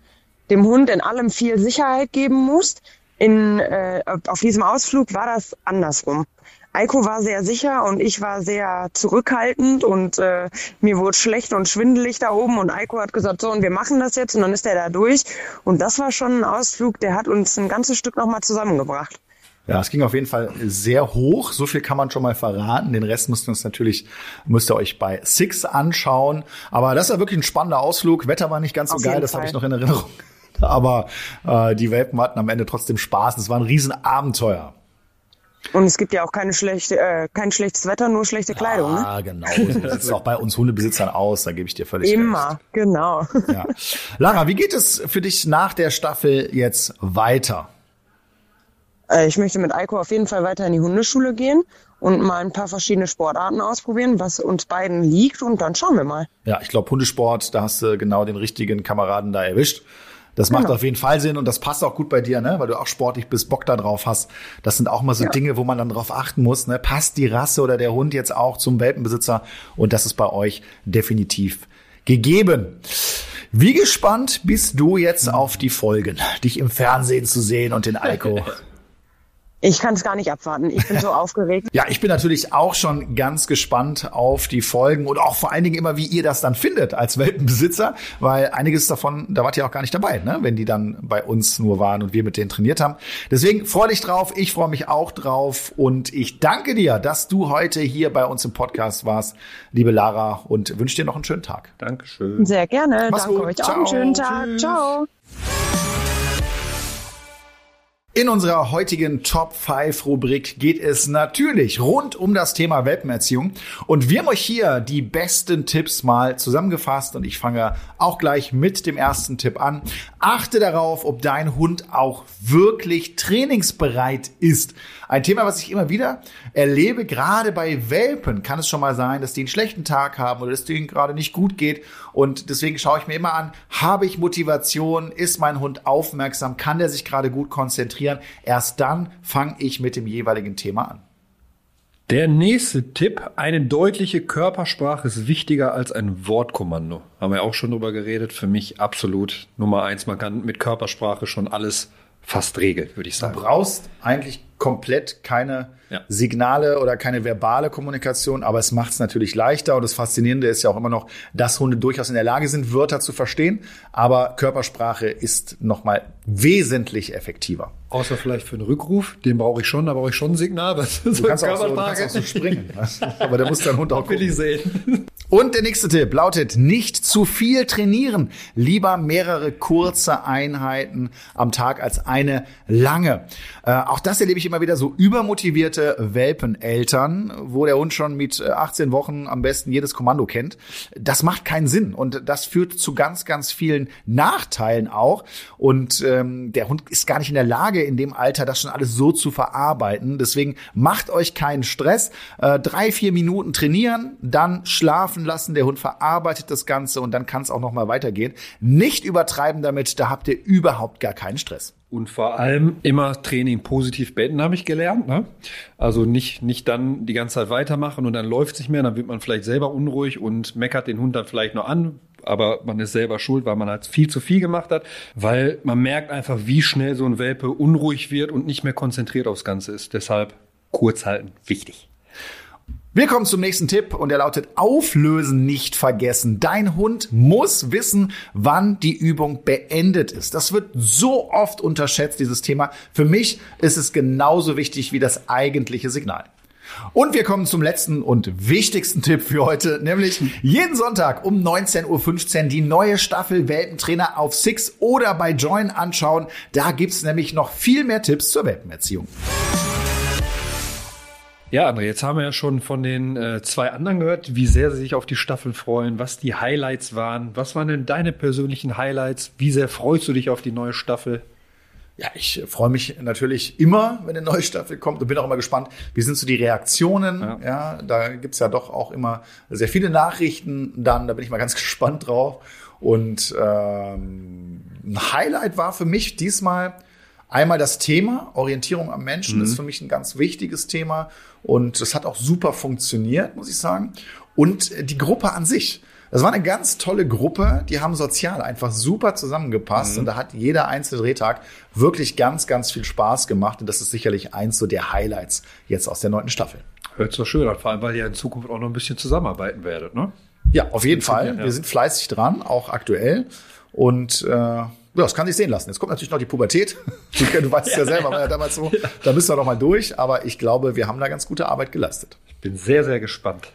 dem Hund in allem viel Sicherheit geben muss in, äh, auf diesem Ausflug war das andersrum. Eiko war sehr sicher und ich war sehr zurückhaltend und äh, mir wurde schlecht und schwindelig da oben und Eiko hat gesagt, so und wir machen das jetzt und dann ist er da durch und das war schon ein Ausflug, der hat uns ein ganzes Stück nochmal zusammengebracht. Ja, es ging auf jeden Fall sehr hoch. So viel kann man schon mal verraten. Den Rest müsst ihr uns natürlich, müsst ihr euch bei Six anschauen. Aber das war wirklich ein spannender Ausflug. Wetter war nicht ganz so auf geil, das habe ich noch in Erinnerung. aber äh, die Welpen hatten am Ende trotzdem Spaß. Es war ein Riesenabenteuer. Und es gibt ja auch keine schlechte, äh, kein schlechtes Wetter, nur schlechte Kleidung. Ja, ne? genau. So sieht es auch bei uns Hundebesitzern aus, da gebe ich dir völlig Immer, recht. genau. Ja. Lara, wie geht es für dich nach der Staffel jetzt weiter? äh, ich möchte mit Eiko auf jeden Fall weiter in die Hundeschule gehen und mal ein paar verschiedene Sportarten ausprobieren, was uns beiden liegt und dann schauen wir mal. Ja, ich glaube, Hundesport, da hast du genau den richtigen Kameraden da erwischt. Das macht Genau. auf jeden Fall Sinn und das passt auch gut bei dir, ne? weil du auch sportlich bist, Bock da drauf hast. Das sind auch mal so Ja. Dinge, wo man dann drauf achten muss. Ne? Passt die Rasse oder der Hund jetzt auch zum Welpenbesitzer? Und das ist bei euch definitiv gegeben. Wie gespannt bist du jetzt auf die Folgen, dich im Fernsehen zu sehen und den Alko? Ich kann es gar nicht abwarten. Ich bin so aufgeregt. Ja, ich bin natürlich auch schon ganz gespannt auf die Folgen und auch vor allen Dingen immer, wie ihr das dann findet als Welpenbesitzer, weil einiges davon, da wart ihr auch gar nicht dabei, ne? wenn die dann bei uns nur waren und wir mit denen trainiert haben. Deswegen freu dich drauf, ich freue mich auch drauf und ich danke dir, dass du heute hier bei uns im Podcast warst, liebe Lara, und wünsche dir noch einen schönen Tag. Dankeschön. Sehr gerne. Mach's Danke gut. euch auch. Ciao. Einen schönen Tag. Tschüss. Ciao. In unserer heutigen Top 5 Rubrik geht es natürlich rund um das Thema Welpenerziehung. Und wir haben euch hier die besten Tipps mal zusammengefasst. Und ich fange auch gleich mit dem ersten Tipp an. Achte darauf, ob dein Hund auch wirklich trainingsbereit ist. Ein Thema, was ich immer wieder erlebe, gerade bei Welpen kann es schon mal sein, dass die einen schlechten Tag haben oder dass denen gerade nicht gut geht. Und deswegen schaue ich mir immer an, habe ich Motivation, ist mein Hund aufmerksam, kann der sich gerade gut konzentrieren. Erst dann fange ich mit dem jeweiligen Thema an. Der nächste Tipp, eine deutliche Körpersprache ist wichtiger als ein Wortkommando. Haben wir auch schon drüber geredet. Für mich absolut Nummer eins. Man kann mit Körpersprache schon alles fast regeln, würde ich Du sagen. brauchst eigentlich komplett keine Ja. Signale oder keine verbale Kommunikation, aber es macht es natürlich leichter. Und das Faszinierende ist ja auch immer noch, dass Hunde durchaus in der Lage sind, Wörter zu verstehen. Aber Körpersprache ist nochmal wesentlich effektiver. Außer vielleicht für einen Rückruf, den brauche ich schon, da brauche ich schon ein Signal. Was Du kannst, auch so, du kannst auch so springen. Aber da muss dein Hund auch will ich sehen. Und der nächste Tipp lautet, nicht zu viel trainieren. Lieber mehrere kurze Einheiten am Tag als eine lange. Äh, auch das erlebe ich immer wieder so übermotivierte Welpeneltern, wo der Hund schon mit äh, 18 Wochen am besten jedes Kommando kennt. Das macht keinen Sinn und das führt zu ganz, ganz vielen Nachteilen auch. Und ähm, der Hund ist gar nicht in der Lage, in dem Alter das schon alles so zu verarbeiten. Deswegen macht euch keinen Stress. Äh, drei, vier Minuten trainieren, dann schlafen lassen. Der Hund verarbeitet das Ganze und dann kann es auch noch mal weitergehen. Nicht übertreiben damit, da habt ihr überhaupt gar keinen Stress. Und vor allem immer Training positiv beenden, habe ich gelernt. Ne? Also nicht, nicht dann die ganze Zeit weitermachen und dann läuft es nicht mehr, dann wird man vielleicht selber unruhig und meckert den Hund dann vielleicht noch an, aber man ist selber schuld, weil man halt viel zu viel gemacht hat, weil man merkt einfach, wie schnell so ein Welpe unruhig wird und nicht mehr konzentriert aufs Ganze ist. Deshalb kurz halten, wichtig. Wir kommen zum nächsten Tipp und der lautet Auflösen nicht vergessen. Dein Hund muss wissen, wann die Übung beendet ist. Das wird so oft unterschätzt, dieses Thema. Für mich ist es genauso wichtig wie das eigentliche Signal. Und wir kommen zum letzten und wichtigsten Tipp für heute, nämlich jeden Sonntag um 19.15 Uhr die neue Staffel Welpentrainer auf Six oder bei Join anschauen. Da gibt's nämlich noch viel mehr Tipps zur Welpenerziehung. Ja, André, jetzt haben wir ja schon von den äh, zwei anderen gehört, wie sehr sie sich auf die Staffel freuen, was die Highlights waren. Was waren denn deine persönlichen Highlights? Wie sehr freust du dich auf die neue Staffel? Ja, ich freue mich natürlich immer, wenn eine neue Staffel kommt und bin auch immer gespannt, wie sind so die Reaktionen. Ja, Ja. da gibt's ja doch auch immer sehr viele Nachrichten dann, da bin ich mal ganz gespannt drauf. Und ähm, ein Highlight war für mich diesmal einmal das Thema, Orientierung am Menschen ist für mich ein ganz wichtiges Thema und das hat auch super funktioniert, muss ich sagen. Und äh, die Gruppe an sich. Das war eine ganz tolle Gruppe, die haben sozial einfach super zusammengepasst und da hat jeder einzelne Drehtag wirklich ganz, ganz viel Spaß gemacht und das ist sicherlich eins so der Highlights jetzt aus der neunten Staffel. Hört doch schön an, vor allem, weil ihr in Zukunft auch noch ein bisschen zusammenarbeiten werdet, ne? Ja, auf jeden Fall. ja. Wir sind fleißig dran, auch aktuell und äh, ja, das kann sich sehen lassen. Jetzt kommt natürlich noch die Pubertät. Du weißt es ja selber, war ja damals so. Da müssen wir noch mal durch, aber ich glaube, wir haben da ganz gute Arbeit geleistet. Bin sehr, sehr gespannt.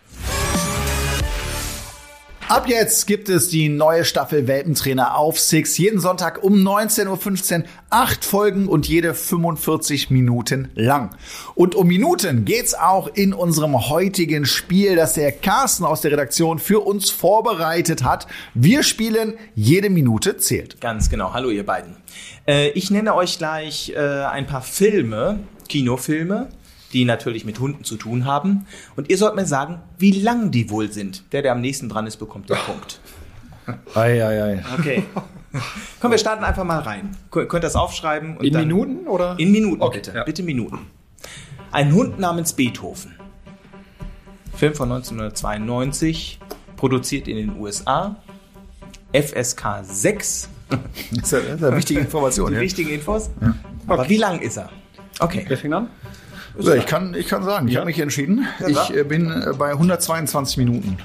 Ab jetzt gibt es die neue Staffel Welpentrainer auf Six. Jeden Sonntag um 19.15 Uhr. Acht Folgen und jede 45 Minuten lang. Und um Minuten geht's auch in unserem heutigen Spiel, das der Carsten aus der Redaktion für uns vorbereitet hat. Wir spielen Jede Minute zählt. Ganz genau. Hallo ihr beiden. Äh, ich nenne euch gleich äh, ein paar Filme, Kinofilme, die natürlich mit Hunden zu tun haben. Und ihr sollt mir sagen, wie lang die wohl sind. Der, der am nächsten dran ist, bekommt den Punkt. Ei, ei, ei. Okay. Komm, wir starten einfach mal rein. Könnt das aufschreiben. Und In dann Minuten oder? In Minuten, Okay, bitte. ja. Bitte Minuten. Ein Hund namens Beethoven. Film von 1992, produziert in den USA. FSK 6. Das ist ja, eine wichtige Information. Die Ja. wichtigen Infos. Aber wie lang ist er? Okay. Wer fängt an? So, ich, kann, ich kann sagen, ich habe mich entschieden. Ich äh, bin äh, bei 122 Minuten.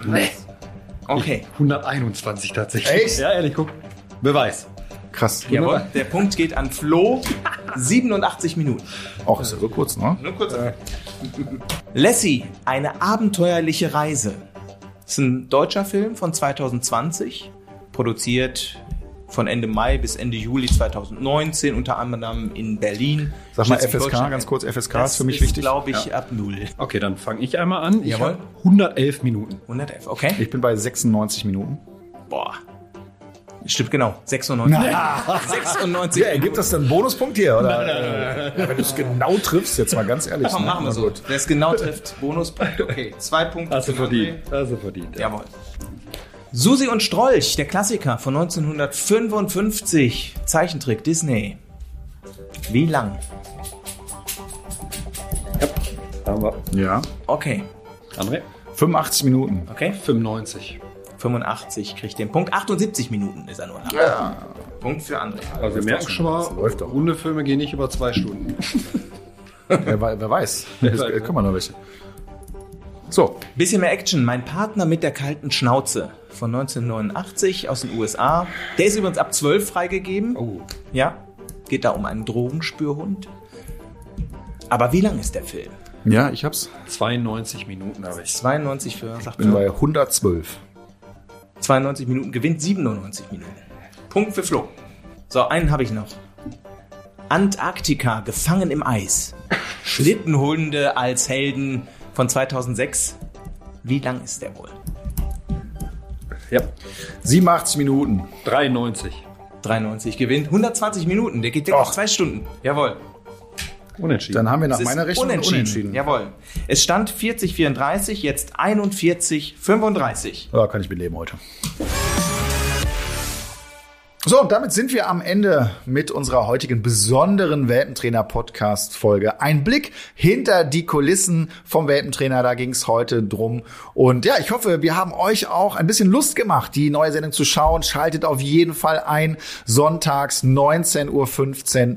Okay. 121 tatsächlich. Echt? Ja, ehrlich, guck. Beweis. Krass. Jawohl. Der Punkt geht an Flo. 87 Minuten. Auch ist ja so kurz, ne? Nur kurz. Lassie, eine abenteuerliche Reise. Das ist ein deutscher Film von 2020, produziert von Ende Mai bis Ende Juli 2019, unter anderem in Berlin. Sag mal. FSK, ganz kurz, FSK Das ist für mich ist, wichtig. glaube ich, ab null. Okay, dann fange ich einmal an. Ich Jawohl. hab 111 Minuten. 111, okay? Ich bin bei 96 Minuten. Boah. Stimmt genau. 96. Na. 96. Ja, ergibt das dann einen Bonuspunkt hier, oder? Ja, wenn du es genau triffst, jetzt mal ganz ehrlich. Komm, ne? machen wir so. Wer es genau trifft, Bonuspunkt. Okay, zwei Punkte. Hast du für André. verdient. Hast du verdient. Ja. Jawohl. Susi und Strolch, der Klassiker von 1955. Zeichentrick Disney. Wie lang? Haben wir. Ja. Okay, André? 85 Minuten. okay. 95. 85 kriegt den Punkt. 78 Minuten ist er nur lang. Punkt für André. Also wir merken schon mal, läuft doch. Hundefilme gehen nicht über zwei Stunden. Wer, wer weiß. Es weiß. kann man noch welche. So, Bisschen mehr Action. Mein Partner mit der kalten Schnauze von 1989 aus den USA. Der ist übrigens ab 12 freigegeben. Oh. Ja. Geht da um einen Drogenspürhund. Aber wie lang ist der Film? ja, ich hab's. 92 Minuten habe ich. 92 für, sagt Bin bei 112. 92 Minuten gewinnt 97 Minuten. Punkt für Flo. So, einen habe ich noch. Antarktika, gefangen im Eis. Schlittenhunde als Helden von 2006. Wie lang ist der wohl? Ja. 87 Minuten. 93. 93 gewinnt 120 Minuten. Der geht Och. zwei Stunden. Jawohl. Unentschieden. Dann haben wir nach Es meiner Rechnung unentschieden. unentschieden. Jawohl. Es stand 40, 34, jetzt 41, 35. Ja, kann ich mit leben heute. So, und damit sind wir am Ende mit unserer heutigen besonderen Welpentrainer-Podcast-Folge. Ein Blick hinter die Kulissen vom Welpentrainer, da ging es heute drum. Und ja, ich hoffe, wir haben euch auch ein bisschen Lust gemacht, die neue Sendung zu schauen. Schaltet auf jeden Fall ein, sonntags 19.15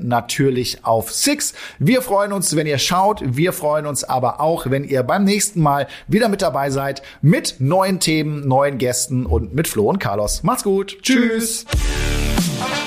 Uhr natürlich auf Six. Wir freuen uns, wenn ihr schaut. Wir freuen uns aber auch, wenn ihr beim nächsten Mal wieder mit dabei seid, mit neuen Themen, neuen Gästen und mit Flo und Carlos. Macht's gut. Tschüss. Bye.